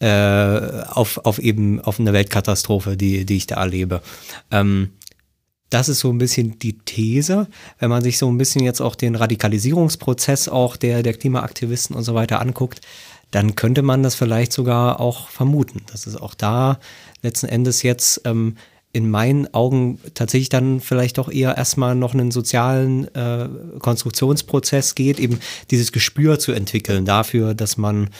äh, auf, auf eben auf eine Weltkatastrophe, die, die ich da erlebe. Ähm, das ist so ein bisschen die These, wenn man sich so ein bisschen jetzt auch den Radikalisierungsprozess auch der, der Klimaaktivisten und so weiter anguckt, dann könnte man das vielleicht sogar auch vermuten, dass es auch da letzten Endes jetzt ähm, in meinen Augen tatsächlich dann vielleicht doch eher erstmal noch einen sozialen äh, Konstruktionsprozess geht, eben dieses Gespür zu entwickeln dafür, dass man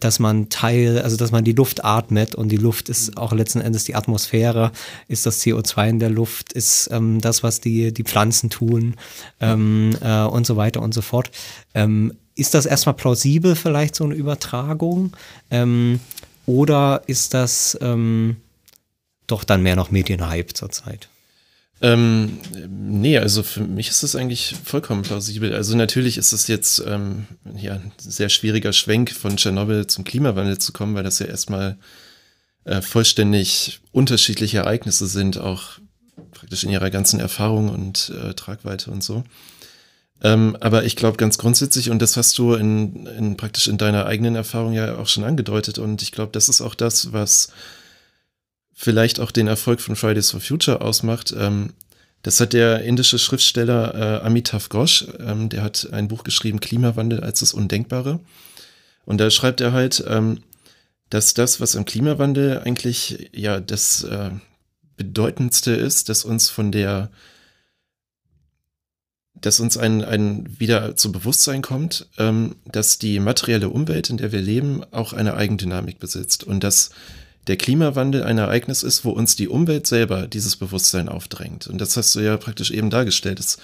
dass man Teil, also dass man die Luft atmet und die Luft ist auch letzten Endes die Atmosphäre, ist das CO2 in der Luft, ist ähm, das, was die, die Pflanzen tun ähm, äh, und so weiter und so fort. Ähm, ist das erstmal plausibel, vielleicht so eine Übertragung? Ähm, oder ist das ähm, doch dann mehr noch Medienhype zurzeit? Ähm, nee, also für mich ist das eigentlich vollkommen plausibel. Also natürlich ist es jetzt ähm, ja, ein sehr schwieriger Schwenk von Tschernobyl zum Klimawandel zu kommen, weil das ja erstmal äh, vollständig unterschiedliche Ereignisse sind, auch praktisch in ihrer ganzen Erfahrung und äh, Tragweite und so. Ähm, aber ich glaube ganz grundsätzlich, und das hast du in, in praktisch in deiner eigenen Erfahrung ja auch schon angedeutet, und ich glaube, das ist auch das, was vielleicht auch den Erfolg von Fridays for Future ausmacht. Ähm, das hat der indische Schriftsteller äh, Amitav Ghosh, ähm, der hat ein Buch geschrieben, Klimawandel als das Undenkbare. Und da schreibt er halt, ähm, dass das, was am Klimawandel eigentlich ja das äh, bedeutendste ist, dass uns von der dass uns ein, ein wieder zu Bewusstsein kommt, ähm, dass die materielle Umwelt, in der wir leben, auch eine Eigendynamik besitzt und dass der Klimawandel ein Ereignis ist, wo uns die Umwelt selber dieses Bewusstsein aufdrängt. Und das hast du ja praktisch eben dargestellt. Das,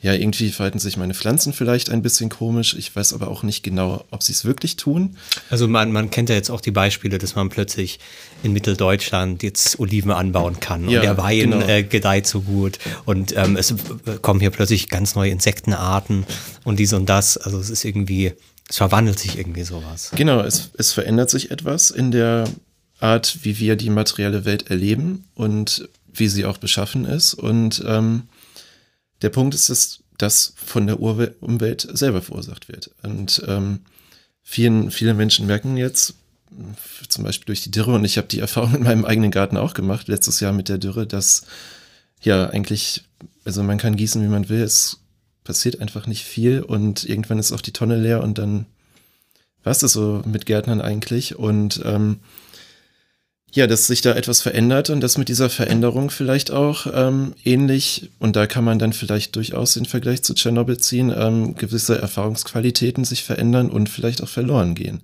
ja, irgendwie verhalten sich meine Pflanzen vielleicht ein bisschen komisch. Ich weiß aber auch nicht genau, ob sie es wirklich tun. Also man, man kennt ja jetzt auch die Beispiele, dass man plötzlich in Mitteldeutschland jetzt Oliven anbauen kann ja, und der Wein genau. äh, gedeiht so gut und ähm, es kommen hier plötzlich ganz neue Insektenarten und dies und das. Also es ist irgendwie, es verwandelt sich irgendwie sowas. Genau, es, es verändert sich etwas in der Art, wie wir die materielle Welt erleben und wie sie auch beschaffen ist. Und ähm, der Punkt ist, dass das von der Urwe Umwelt selber verursacht wird. Und ähm, vielen, viele Menschen merken jetzt, zum Beispiel durch die Dürre, und ich habe die Erfahrung in meinem eigenen Garten auch gemacht, letztes Jahr mit der Dürre, dass ja eigentlich, also man kann gießen, wie man will, es passiert einfach nicht viel und irgendwann ist auch die Tonne leer und dann war es das so mit Gärtnern eigentlich. Und ähm, ja, dass sich da etwas verändert und dass mit dieser Veränderung vielleicht auch ähm, ähnlich, und da kann man dann vielleicht durchaus den Vergleich zu Tschernobyl ziehen, ähm, gewisse Erfahrungsqualitäten sich verändern und vielleicht auch verloren gehen.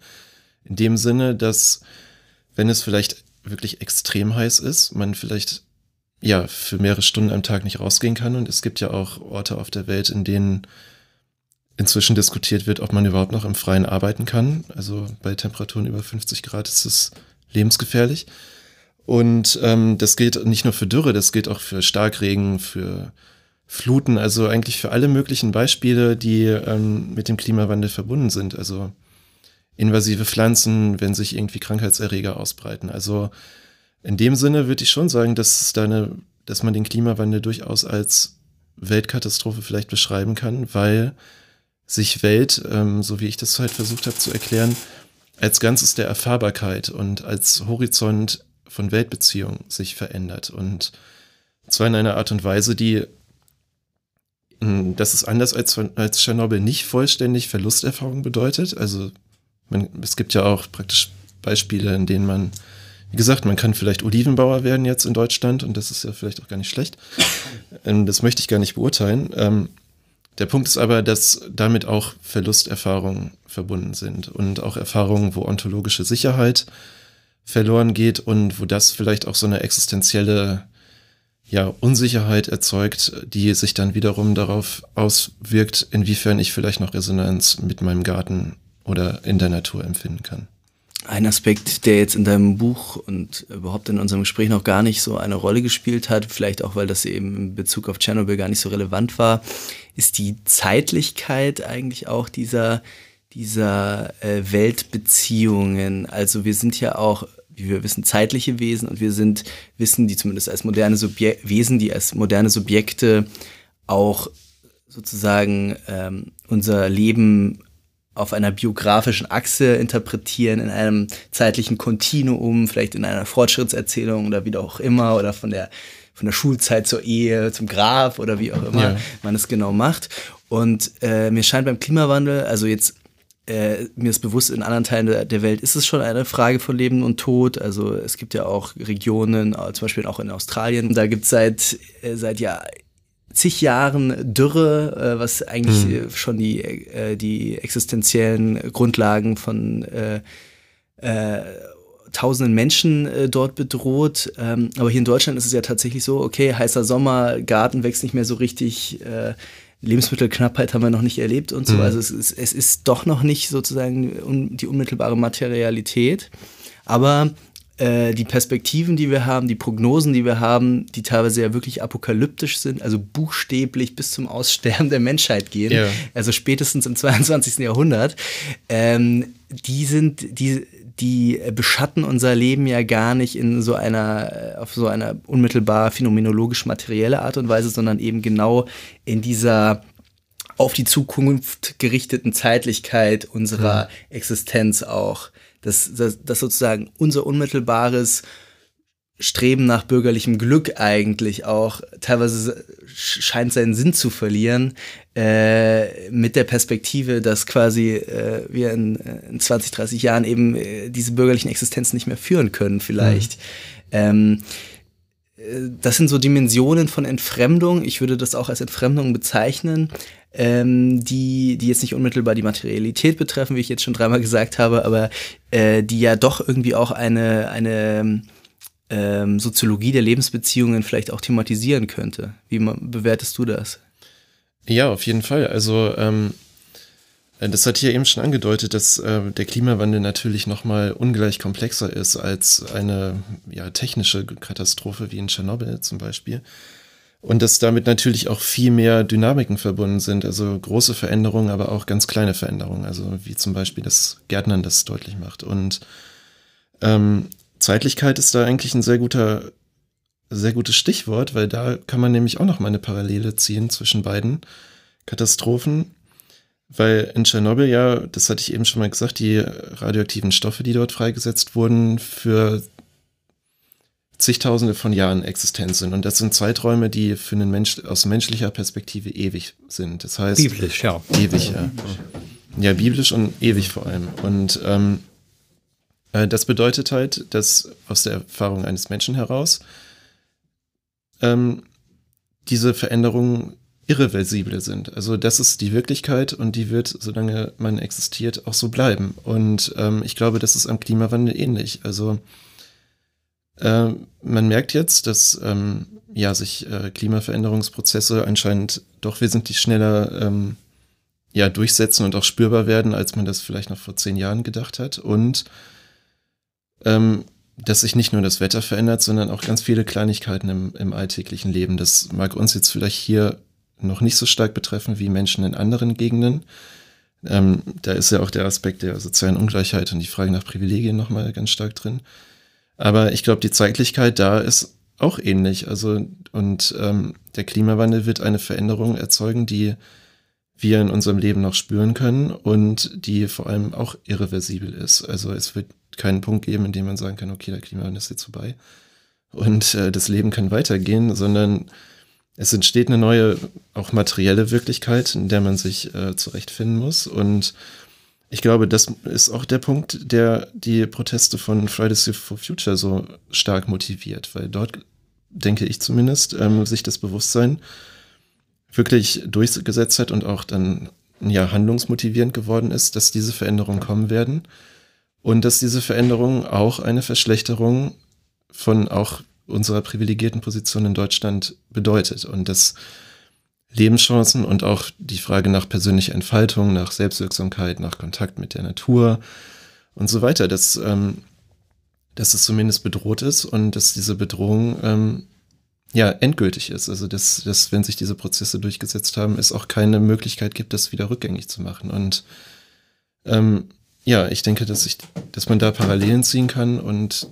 In dem Sinne, dass wenn es vielleicht wirklich extrem heiß ist, man vielleicht ja für mehrere Stunden am Tag nicht rausgehen kann und es gibt ja auch Orte auf der Welt, in denen inzwischen diskutiert wird, ob man überhaupt noch im Freien arbeiten kann. Also bei Temperaturen über 50 Grad ist es lebensgefährlich. Und ähm, das gilt nicht nur für Dürre, das gilt auch für Starkregen, für Fluten, also eigentlich für alle möglichen Beispiele, die ähm, mit dem Klimawandel verbunden sind. Also invasive Pflanzen, wenn sich irgendwie Krankheitserreger ausbreiten. Also in dem Sinne würde ich schon sagen, dass da eine, dass man den Klimawandel durchaus als Weltkatastrophe vielleicht beschreiben kann, weil sich Welt, ähm, so wie ich das halt versucht habe zu erklären, als Ganzes der Erfahrbarkeit und als Horizont von Weltbeziehungen sich verändert. Und zwar in einer Art und Weise, die, hm, das ist anders als, als Tschernobyl, nicht vollständig Verlusterfahrung bedeutet. Also man, es gibt ja auch praktisch Beispiele, in denen man, wie gesagt, man kann vielleicht Olivenbauer werden jetzt in Deutschland und das ist ja vielleicht auch gar nicht schlecht. Ähm, das möchte ich gar nicht beurteilen. Der Punkt ist aber, dass damit auch Verlusterfahrungen verbunden sind und auch Erfahrungen, wo ontologische Sicherheit verloren geht und wo das vielleicht auch so eine existenzielle ja, Unsicherheit erzeugt, die sich dann wiederum darauf auswirkt, inwiefern ich vielleicht noch Resonanz mit meinem Garten oder in der Natur empfinden kann. Ein Aspekt, der jetzt in deinem Buch und überhaupt in unserem Gespräch noch gar nicht so eine Rolle gespielt hat, vielleicht auch weil das eben in Bezug auf Tschernobyl gar nicht so relevant war, ist die Zeitlichkeit eigentlich auch dieser, dieser äh, Weltbeziehungen. Also wir sind ja auch, wie wir wissen, zeitliche Wesen und wir sind, wissen die zumindest als moderne Subje Wesen, die als moderne Subjekte auch sozusagen ähm, unser Leben auf einer biografischen Achse interpretieren, in einem zeitlichen Kontinuum, vielleicht in einer Fortschrittserzählung oder wie auch immer, oder von der, von der Schulzeit zur Ehe, zum Grab oder wie auch immer ja. man es genau macht. Und äh, mir scheint beim Klimawandel, also jetzt äh, mir ist bewusst, in anderen Teilen der, der, Welt ist es schon eine Frage von Leben und Tod. Also es gibt ja auch Regionen, äh, zum Beispiel auch in Australien, da gibt es seit, äh, seit ja, zig Jahren Dürre, äh, was eigentlich mhm. schon die, äh, die existenziellen Grundlagen von äh, äh, tausenden Menschen äh, dort bedroht. Ähm, aber hier in Deutschland ist es ja tatsächlich so, okay, heißer Sommer, Garten wächst nicht mehr so richtig, Lebensmittelknappheit haben wir noch nicht erlebt und so. Mhm. Also es ist, es ist doch noch nicht sozusagen un, die unmittelbare Materialität. Aber äh, die Perspektiven, die wir haben, die Prognosen, die wir haben, die teilweise ja wirklich apokalyptisch sind, also buchstäblich bis zum Aussterben der Menschheit gehen, ja. also spätestens im 22. Jahrhundert, ähm, die sind, die, die beschatten unser Leben ja gar nicht in so einer, auf so einer unmittelbar phänomenologisch materielle Art und Weise, sondern eben genau in dieser auf die Zukunft gerichteten Zeitlichkeit unserer mhm. Existenz auch. Dass, dass, dass sozusagen unser unmittelbares Streben nach bürgerlichem Glück eigentlich auch teilweise scheint seinen Sinn zu verlieren, äh, mit der Perspektive, dass quasi äh, wir in, in 20, 30 Jahren eben äh, diese bürgerlichen Existenzen nicht mehr führen können, vielleicht. Mhm. Ähm, äh, das sind so Dimensionen von Entfremdung. Ich würde das auch als Entfremdung bezeichnen, ähm, die, die jetzt nicht unmittelbar die Materialität betreffen, wie ich jetzt schon dreimal gesagt habe, aber äh, die ja doch irgendwie auch eine, eine ähm, Soziologie der Lebensbeziehungen vielleicht auch thematisieren könnte. Wie bewertest du das? Ja, auf jeden Fall. Also ähm, äh, das hat hier eben schon angedeutet, dass äh, der Klimawandel natürlich nochmal ungleich komplexer ist als eine ja, technische Katastrophe wie in Tschernobyl zum Beispiel. Und dass damit natürlich auch viel mehr Dynamiken verbunden sind, also große Veränderungen, aber auch ganz kleine Veränderungen, also wie zum Beispiel das Gärtnern das deutlich macht. Und ähm, Zeitlichkeit ist da eigentlich ein sehr guter, sehr gutes Stichwort, weil da kann man nämlich auch noch mal eine Parallele ziehen zwischen beiden Katastrophen. Weil in Tschernobyl ja, das hatte ich eben schon mal gesagt, die radioaktiven Stoffe, die dort freigesetzt wurden, für zigtausende von Jahren Existenz sind. Und das sind Zeiträume, die für einen Mensch aus menschlicher Perspektive ewig sind. Das heißt. Biblisch, ja. Ewig, ja. Ja, biblisch und ewig vor allem. Und ähm, äh, das bedeutet halt, dass aus der Erfahrung eines Menschen heraus ähm, diese Veränderungen irreversible sind. Also das ist die Wirklichkeit und die wird, solange man existiert, auch so bleiben. Und ähm, ich glaube, das ist am Klimawandel ähnlich. Also äh, man merkt jetzt, dass ähm, ja sich äh, Klimaveränderungsprozesse anscheinend doch wesentlich schneller ähm, ja durchsetzen und auch spürbar werden, als man das vielleicht noch vor zehn Jahren gedacht hat. Und ähm, dass sich nicht nur das Wetter verändert, sondern auch ganz viele Kleinigkeiten im, im alltäglichen Leben. Das mag uns jetzt vielleicht hier noch nicht so stark betreffen wie Menschen in anderen Gegenden. Ähm, da ist ja auch der Aspekt der sozialen Ungleichheit und die Frage nach Privilegien nochmal ganz stark drin. Aber ich glaube, die Zeitlichkeit da ist auch ähnlich. Also, und ähm, der Klimawandel wird eine Veränderung erzeugen, die wir in unserem Leben noch spüren können und die vor allem auch irreversibel ist. Also es wird keinen Punkt geben, in dem man sagen kann, okay, der Klimawandel ist jetzt vorbei und äh, das Leben kann weitergehen, sondern es entsteht eine neue, auch materielle Wirklichkeit, in der man sich äh, zurechtfinden muss. Und ich glaube, das ist auch der Punkt, der die Proteste von Fridays for Future so stark motiviert, weil dort, denke ich zumindest, ähm, sich das Bewusstsein wirklich durchgesetzt hat und auch dann ja handlungsmotivierend geworden ist, dass diese Veränderungen kommen werden und dass diese Veränderungen auch eine Verschlechterung von auch unserer privilegierten Position in Deutschland bedeutet und dass Lebenschancen und auch die Frage nach persönlicher Entfaltung, nach Selbstwirksamkeit, nach Kontakt mit der Natur und so weiter, dass, ähm, dass es zumindest bedroht ist und dass diese Bedrohung ähm, ja endgültig ist. Also dass, dass, wenn sich diese Prozesse durchgesetzt haben, es auch keine Möglichkeit gibt, das wieder rückgängig zu machen. Und ähm, ja, ich denke, dass ich, dass man da Parallelen ziehen kann und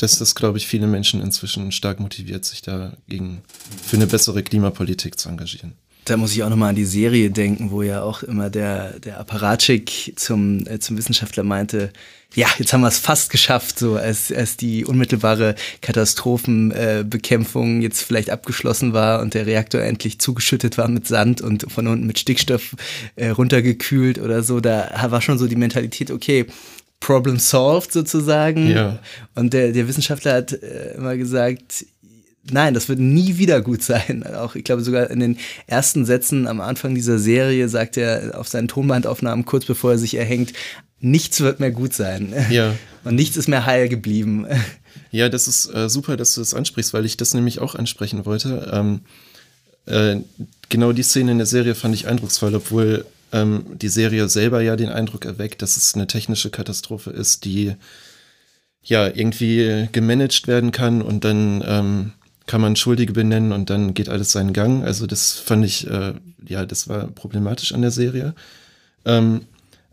dass das, glaube ich, viele Menschen inzwischen stark motiviert, sich dagegen für eine bessere Klimapolitik zu engagieren. Da muss ich auch nochmal an die Serie denken, wo ja auch immer der, der Apparatschik zum, äh, zum Wissenschaftler meinte, ja, jetzt haben wir es fast geschafft, so als, als die unmittelbare Katastrophenbekämpfung äh, jetzt vielleicht abgeschlossen war und der Reaktor endlich zugeschüttet war mit Sand und von unten mit Stickstoff äh, runtergekühlt oder so. Da war schon so die Mentalität, okay, Problem solved sozusagen. Ja. Und der, der Wissenschaftler hat äh, immer gesagt, nein, das wird nie wieder gut sein. Auch ich glaube sogar in den ersten Sätzen am Anfang dieser Serie sagt er auf seinen Tonbandaufnahmen kurz bevor er sich erhängt, nichts wird mehr gut sein. Ja. Und nichts ist mehr heil geblieben. Ja, das ist äh, super, dass du das ansprichst, weil ich das nämlich auch ansprechen wollte. Ähm, äh, genau die Szene in der Serie fand ich eindrucksvoll, obwohl ähm, die Serie selber ja den Eindruck erweckt, dass es eine technische Katastrophe ist, die ja irgendwie gemanagt werden kann und dann ähm, kann man Schuldige benennen und dann geht alles seinen Gang. Also das fand ich, äh, ja, das war problematisch an der Serie. Ähm,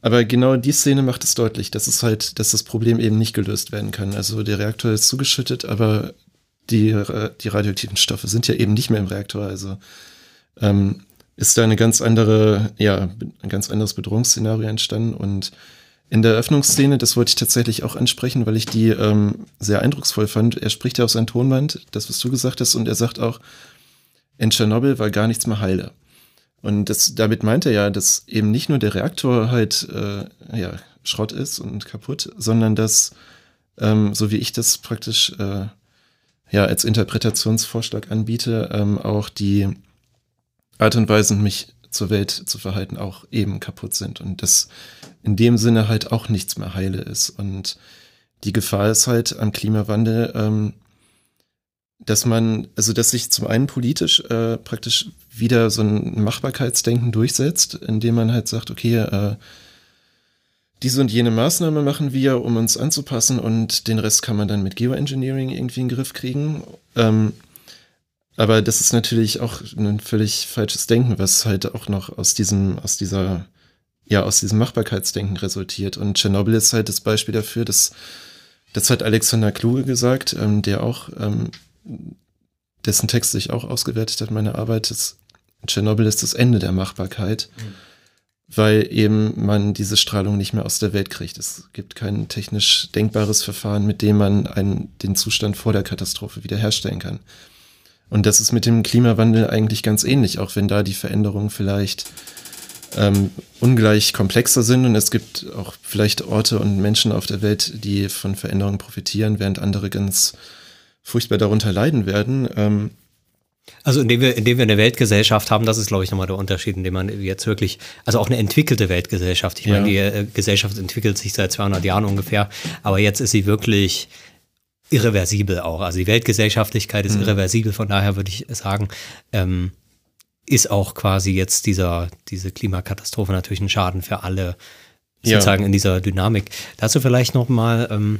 aber genau die Szene macht es deutlich, dass es halt, dass das Problem eben nicht gelöst werden kann. Also der Reaktor ist zugeschüttet, aber die, die radioaktiven Stoffe sind ja eben nicht mehr im Reaktor. Also ähm, ist da eine ganz andere, ja, ein ganz anderes Bedrohungsszenario entstanden und in der Eröffnungsszene, das wollte ich tatsächlich auch ansprechen, weil ich die ähm, sehr eindrucksvoll fand. Er spricht ja aus seinem Tonband, das, was du gesagt hast, und er sagt auch, in Tschernobyl war gar nichts mehr heile. Und das, damit meint er ja, dass eben nicht nur der Reaktor halt äh, ja, Schrott ist und kaputt, sondern dass, ähm, so wie ich das praktisch äh, ja als Interpretationsvorschlag anbiete, ähm, auch die Art und Weise, mich zur Welt zu verhalten, auch eben kaputt sind und dass in dem Sinne halt auch nichts mehr heile ist. Und die Gefahr ist halt am Klimawandel, ähm, dass man, also dass sich zum einen politisch äh, praktisch wieder so ein Machbarkeitsdenken durchsetzt, indem man halt sagt, okay, äh, diese und jene Maßnahme machen wir, um uns anzupassen und den Rest kann man dann mit Geoengineering irgendwie in den Griff kriegen. Ähm, aber das ist natürlich auch ein völlig falsches Denken, was halt auch noch aus diesem, aus dieser, ja, aus diesem Machbarkeitsdenken resultiert. Und Tschernobyl ist halt das Beispiel dafür, dass, das hat Alexander Kluge gesagt, ähm, der auch, ähm, dessen Text sich auch ausgewertet hat, meine Arbeit, ist, Tschernobyl ist das Ende der Machbarkeit, mhm. weil eben man diese Strahlung nicht mehr aus der Welt kriegt. Es gibt kein technisch denkbares Verfahren, mit dem man einen, den Zustand vor der Katastrophe wiederherstellen kann. Und das ist mit dem Klimawandel eigentlich ganz ähnlich, auch wenn da die Veränderungen vielleicht ähm, ungleich komplexer sind und es gibt auch vielleicht Orte und Menschen auf der Welt, die von Veränderungen profitieren, während andere ganz furchtbar darunter leiden werden. Ähm, also indem wir, indem wir eine Weltgesellschaft haben, das ist, glaube ich, nochmal der Unterschied, indem man jetzt wirklich, also auch eine entwickelte Weltgesellschaft. Ich ja. meine, die äh, Gesellschaft entwickelt sich seit 200 Jahren ungefähr, aber jetzt ist sie wirklich irreversibel auch. Also die Weltgesellschaftlichkeit ist mhm. irreversibel, von daher würde ich sagen, ähm, ist auch quasi jetzt dieser, diese Klimakatastrophe natürlich ein Schaden für alle, sozusagen ja. in dieser Dynamik. Dazu vielleicht nochmal ähm,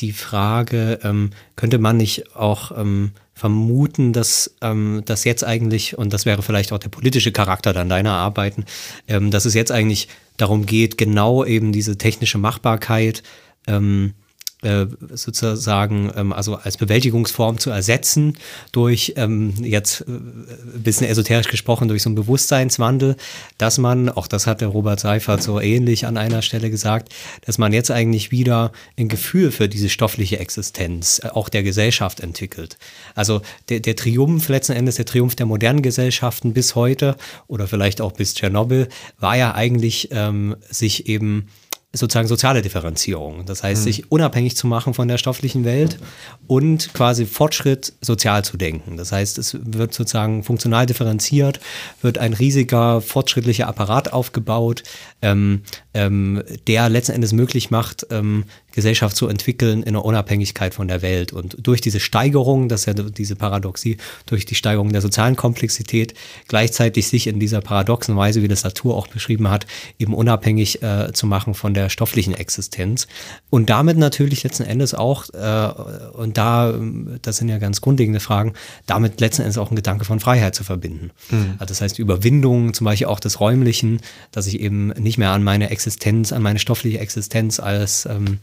die Frage, ähm, könnte man nicht auch ähm, vermuten, dass ähm, das jetzt eigentlich, und das wäre vielleicht auch der politische Charakter dann deiner Arbeiten, ähm, dass es jetzt eigentlich darum geht, genau eben diese technische Machbarkeit ähm, äh, sozusagen ähm, also als Bewältigungsform zu ersetzen durch ähm, jetzt äh, ein bisschen esoterisch gesprochen durch so einen Bewusstseinswandel, dass man, auch das hat der Robert Seifert so ähnlich an einer Stelle gesagt, dass man jetzt eigentlich wieder ein Gefühl für diese stoffliche Existenz äh, auch der Gesellschaft entwickelt. Also der, der Triumph letzten Endes, der Triumph der modernen Gesellschaften bis heute oder vielleicht auch bis Tschernobyl war ja eigentlich ähm, sich eben sozusagen soziale Differenzierung. Das heißt, mhm. sich unabhängig zu machen von der stofflichen Welt und quasi Fortschritt sozial zu denken. Das heißt, es wird sozusagen funktional differenziert, wird ein riesiger fortschrittlicher Apparat aufgebaut, ähm, ähm, der letzten Endes möglich macht, ähm, Gesellschaft zu entwickeln in der Unabhängigkeit von der Welt. Und durch diese Steigerung, das ist ja diese Paradoxie, durch die Steigerung der sozialen Komplexität, gleichzeitig sich in dieser paradoxen Weise, wie das Latour auch beschrieben hat, eben unabhängig äh, zu machen von der stofflichen Existenz. Und damit natürlich letzten Endes auch, äh, und da, das sind ja ganz grundlegende Fragen, damit letzten Endes auch ein Gedanke von Freiheit zu verbinden. Mhm. Also das heißt, Überwindung zum Beispiel auch des Räumlichen, dass ich eben nicht mehr an meine Existenz, an meine stoffliche Existenz als ähm,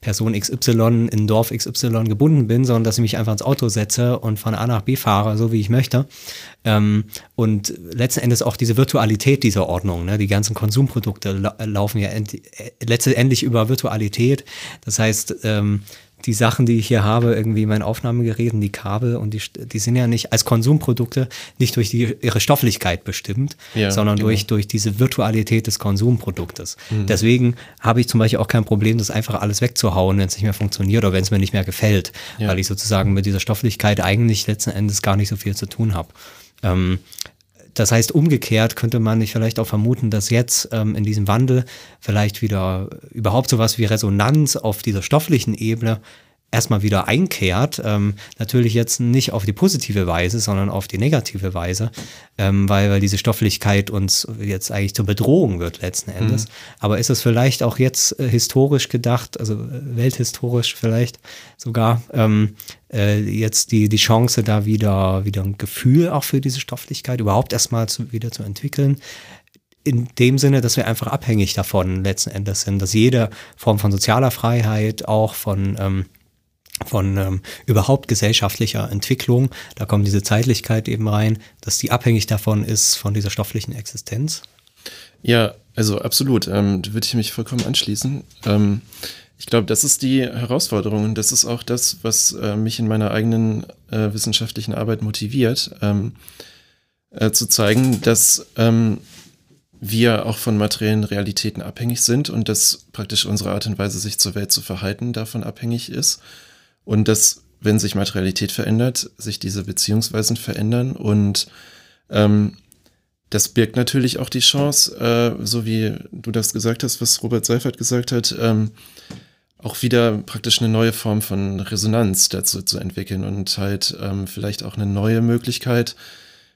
Person XY in Dorf XY gebunden bin, sondern dass ich mich einfach ins Auto setze und von A nach B fahre, so wie ich möchte. Ähm, und letzten Endes auch diese Virtualität dieser Ordnung, ne? die ganzen Konsumprodukte la laufen ja äh, letztendlich über Virtualität. Das heißt, ähm, die Sachen, die ich hier habe, irgendwie mein Aufnahmegerät und die Kabel und die, die sind ja nicht als Konsumprodukte nicht durch die, ihre Stofflichkeit bestimmt, ja, sondern genau. durch, durch diese Virtualität des Konsumproduktes. Mhm. Deswegen habe ich zum Beispiel auch kein Problem, das einfach alles wegzuhauen, wenn es nicht mehr funktioniert oder wenn es mir nicht mehr gefällt, ja. weil ich sozusagen mit dieser Stofflichkeit eigentlich letzten Endes gar nicht so viel zu tun habe. Ähm, das heißt, umgekehrt könnte man nicht vielleicht auch vermuten, dass jetzt ähm, in diesem Wandel vielleicht wieder überhaupt sowas wie Resonanz auf dieser stofflichen Ebene erstmal wieder einkehrt. Ähm, natürlich jetzt nicht auf die positive Weise, sondern auf die negative Weise, ähm, weil, weil diese Stofflichkeit uns jetzt eigentlich zur Bedrohung wird letzten Endes. Mhm. Aber ist es vielleicht auch jetzt äh, historisch gedacht, also äh, welthistorisch vielleicht sogar, ähm, äh, jetzt die, die Chance, da wieder, wieder ein Gefühl auch für diese Stofflichkeit überhaupt erstmal zu, wieder zu entwickeln? in dem Sinne, dass wir einfach abhängig davon letzten Endes sind, dass jede Form von sozialer Freiheit, auch von ähm, von ähm, überhaupt gesellschaftlicher Entwicklung. Da kommt diese Zeitlichkeit eben rein, dass die abhängig davon ist, von dieser stofflichen Existenz. Ja, also absolut. Ähm, da würde ich mich vollkommen anschließen. Ähm, ich glaube, das ist die Herausforderung und das ist auch das, was äh, mich in meiner eigenen äh, wissenschaftlichen Arbeit motiviert, ähm, äh, zu zeigen, dass ähm, wir auch von materiellen Realitäten abhängig sind und dass praktisch unsere Art und Weise, sich zur Welt zu verhalten, davon abhängig ist und dass, wenn sich Materialität verändert, sich diese Beziehungsweisen verändern. Und ähm, das birgt natürlich auch die Chance, äh, so wie du das gesagt hast, was Robert Seifert gesagt hat, ähm, auch wieder praktisch eine neue Form von Resonanz dazu zu entwickeln und halt ähm, vielleicht auch eine neue Möglichkeit,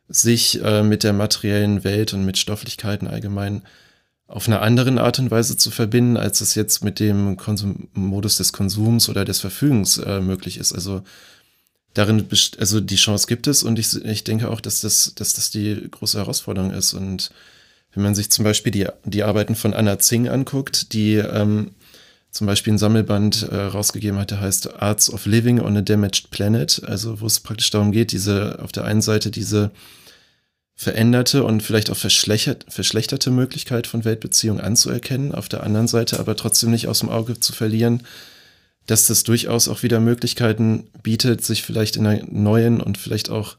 sich äh, mit der materiellen Welt und mit Stofflichkeiten allgemein auf einer anderen Art und Weise zu verbinden, als es jetzt mit dem Konsum Modus des Konsums oder des Verfügens äh, möglich ist. Also darin, also die Chance gibt es und ich, ich denke auch, dass das, dass das die große Herausforderung ist. Und wenn man sich zum Beispiel die, die Arbeiten von Anna Zing anguckt, die ähm, zum Beispiel ein Sammelband äh, rausgegeben hat, der heißt Arts of Living on a Damaged Planet, also wo es praktisch darum geht, diese auf der einen Seite diese veränderte und vielleicht auch verschlechterte Möglichkeit von Weltbeziehungen anzuerkennen, auf der anderen Seite aber trotzdem nicht aus dem Auge zu verlieren, dass das durchaus auch wieder Möglichkeiten bietet, sich vielleicht in einer neuen und vielleicht auch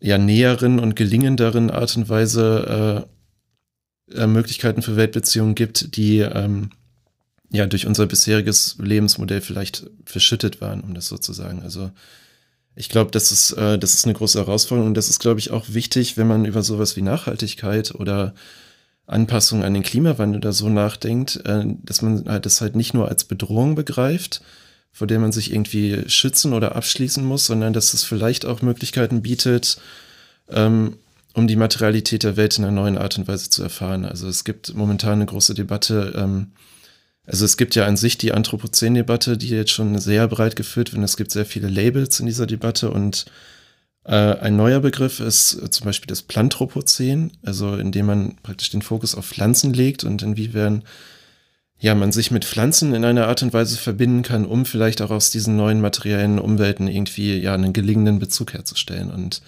ja näheren und gelingenderen Art und Weise äh, äh, Möglichkeiten für Weltbeziehungen gibt, die ähm, ja durch unser bisheriges Lebensmodell vielleicht verschüttet waren, um das so zu sagen. Also ich glaube, das ist, äh, das ist eine große Herausforderung und das ist, glaube ich, auch wichtig, wenn man über sowas wie Nachhaltigkeit oder Anpassung an den Klimawandel oder so nachdenkt, äh, dass man halt das halt nicht nur als Bedrohung begreift, vor der man sich irgendwie schützen oder abschließen muss, sondern dass es vielleicht auch Möglichkeiten bietet, ähm, um die Materialität der Welt in einer neuen Art und Weise zu erfahren. Also es gibt momentan eine große Debatte, ähm, also es gibt ja an sich die Anthropozän-Debatte, die jetzt schon sehr breit geführt wird. Es gibt sehr viele Labels in dieser Debatte und äh, ein neuer Begriff ist zum Beispiel das Planthropozän, also indem man praktisch den Fokus auf Pflanzen legt und inwiefern ja, man sich mit Pflanzen in einer Art und Weise verbinden kann, um vielleicht auch aus diesen neuen materiellen Umwelten irgendwie ja einen gelingenden Bezug herzustellen. Und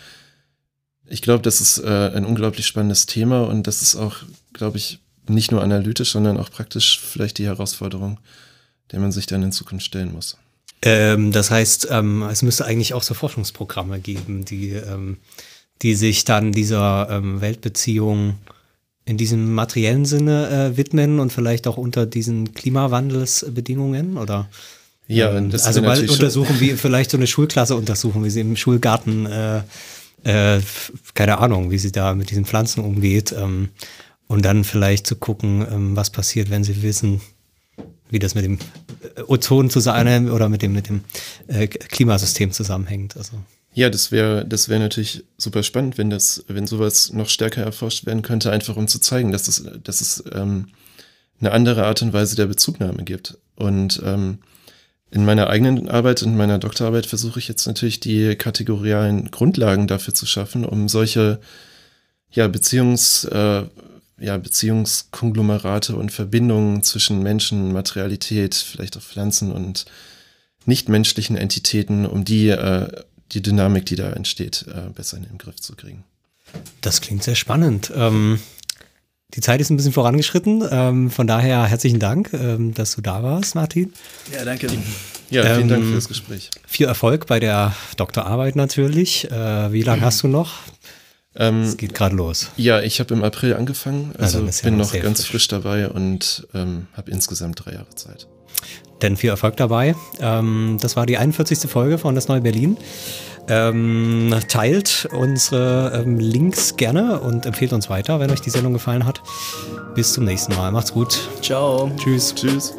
ich glaube, das ist äh, ein unglaublich spannendes Thema und das ist auch, glaube ich, nicht nur analytisch, sondern auch praktisch vielleicht die Herausforderung, der man sich dann in Zukunft stellen muss. Ähm, das heißt, ähm, es müsste eigentlich auch so Forschungsprogramme geben, die, ähm, die sich dann dieser ähm, Weltbeziehung in diesem materiellen Sinne äh, widmen und vielleicht auch unter diesen Klimawandelsbedingungen oder? Ja, ähm, das also mal untersuchen, wie vielleicht so eine Schulklasse untersuchen, wie sie im Schulgarten, äh, äh, keine Ahnung, wie sie da mit diesen Pflanzen umgeht. Ähm, und dann vielleicht zu gucken, ähm, was passiert, wenn sie wissen, wie das mit dem äh, Ozon zusammen oder mit dem, mit dem äh, Klimasystem zusammenhängt. Also. Ja, das wäre das wäre natürlich super spannend, wenn das, wenn sowas noch stärker erforscht werden könnte, einfach um zu zeigen, dass es, dass es ähm, eine andere Art und Weise der Bezugnahme gibt. Und ähm, in meiner eigenen Arbeit, in meiner Doktorarbeit versuche ich jetzt natürlich die kategorialen Grundlagen dafür zu schaffen, um solche ja, Beziehungs, äh, ja, Beziehungskonglomerate und Verbindungen zwischen Menschen, Materialität, vielleicht auch Pflanzen und nichtmenschlichen Entitäten, um die, äh, die Dynamik, die da entsteht, äh, besser in den Griff zu kriegen. Das klingt sehr spannend. Ähm, die Zeit ist ein bisschen vorangeschritten. Ähm, von daher herzlichen Dank, ähm, dass du da warst, Martin. Ja, danke. Ja, vielen Dank für das Gespräch. Viel Erfolg bei der Doktorarbeit natürlich. Äh, wie lange hast du noch? Ähm, Es geht gerade los. ja, ich habe im April angefangen, also ist ja bin noch ganz frisch. frisch dabei und ähm, habe insgesamt drei Jahre Zeit. Denn viel Erfolg dabei. Ähm, das war die 41. Folge von Das Neue Berlin. Ähm, teilt unsere ähm, Links gerne und empfehlt uns weiter, wenn euch die Sendung gefallen hat. Bis zum nächsten Mal. Macht's gut. Ciao. Tschüss. Tschüss.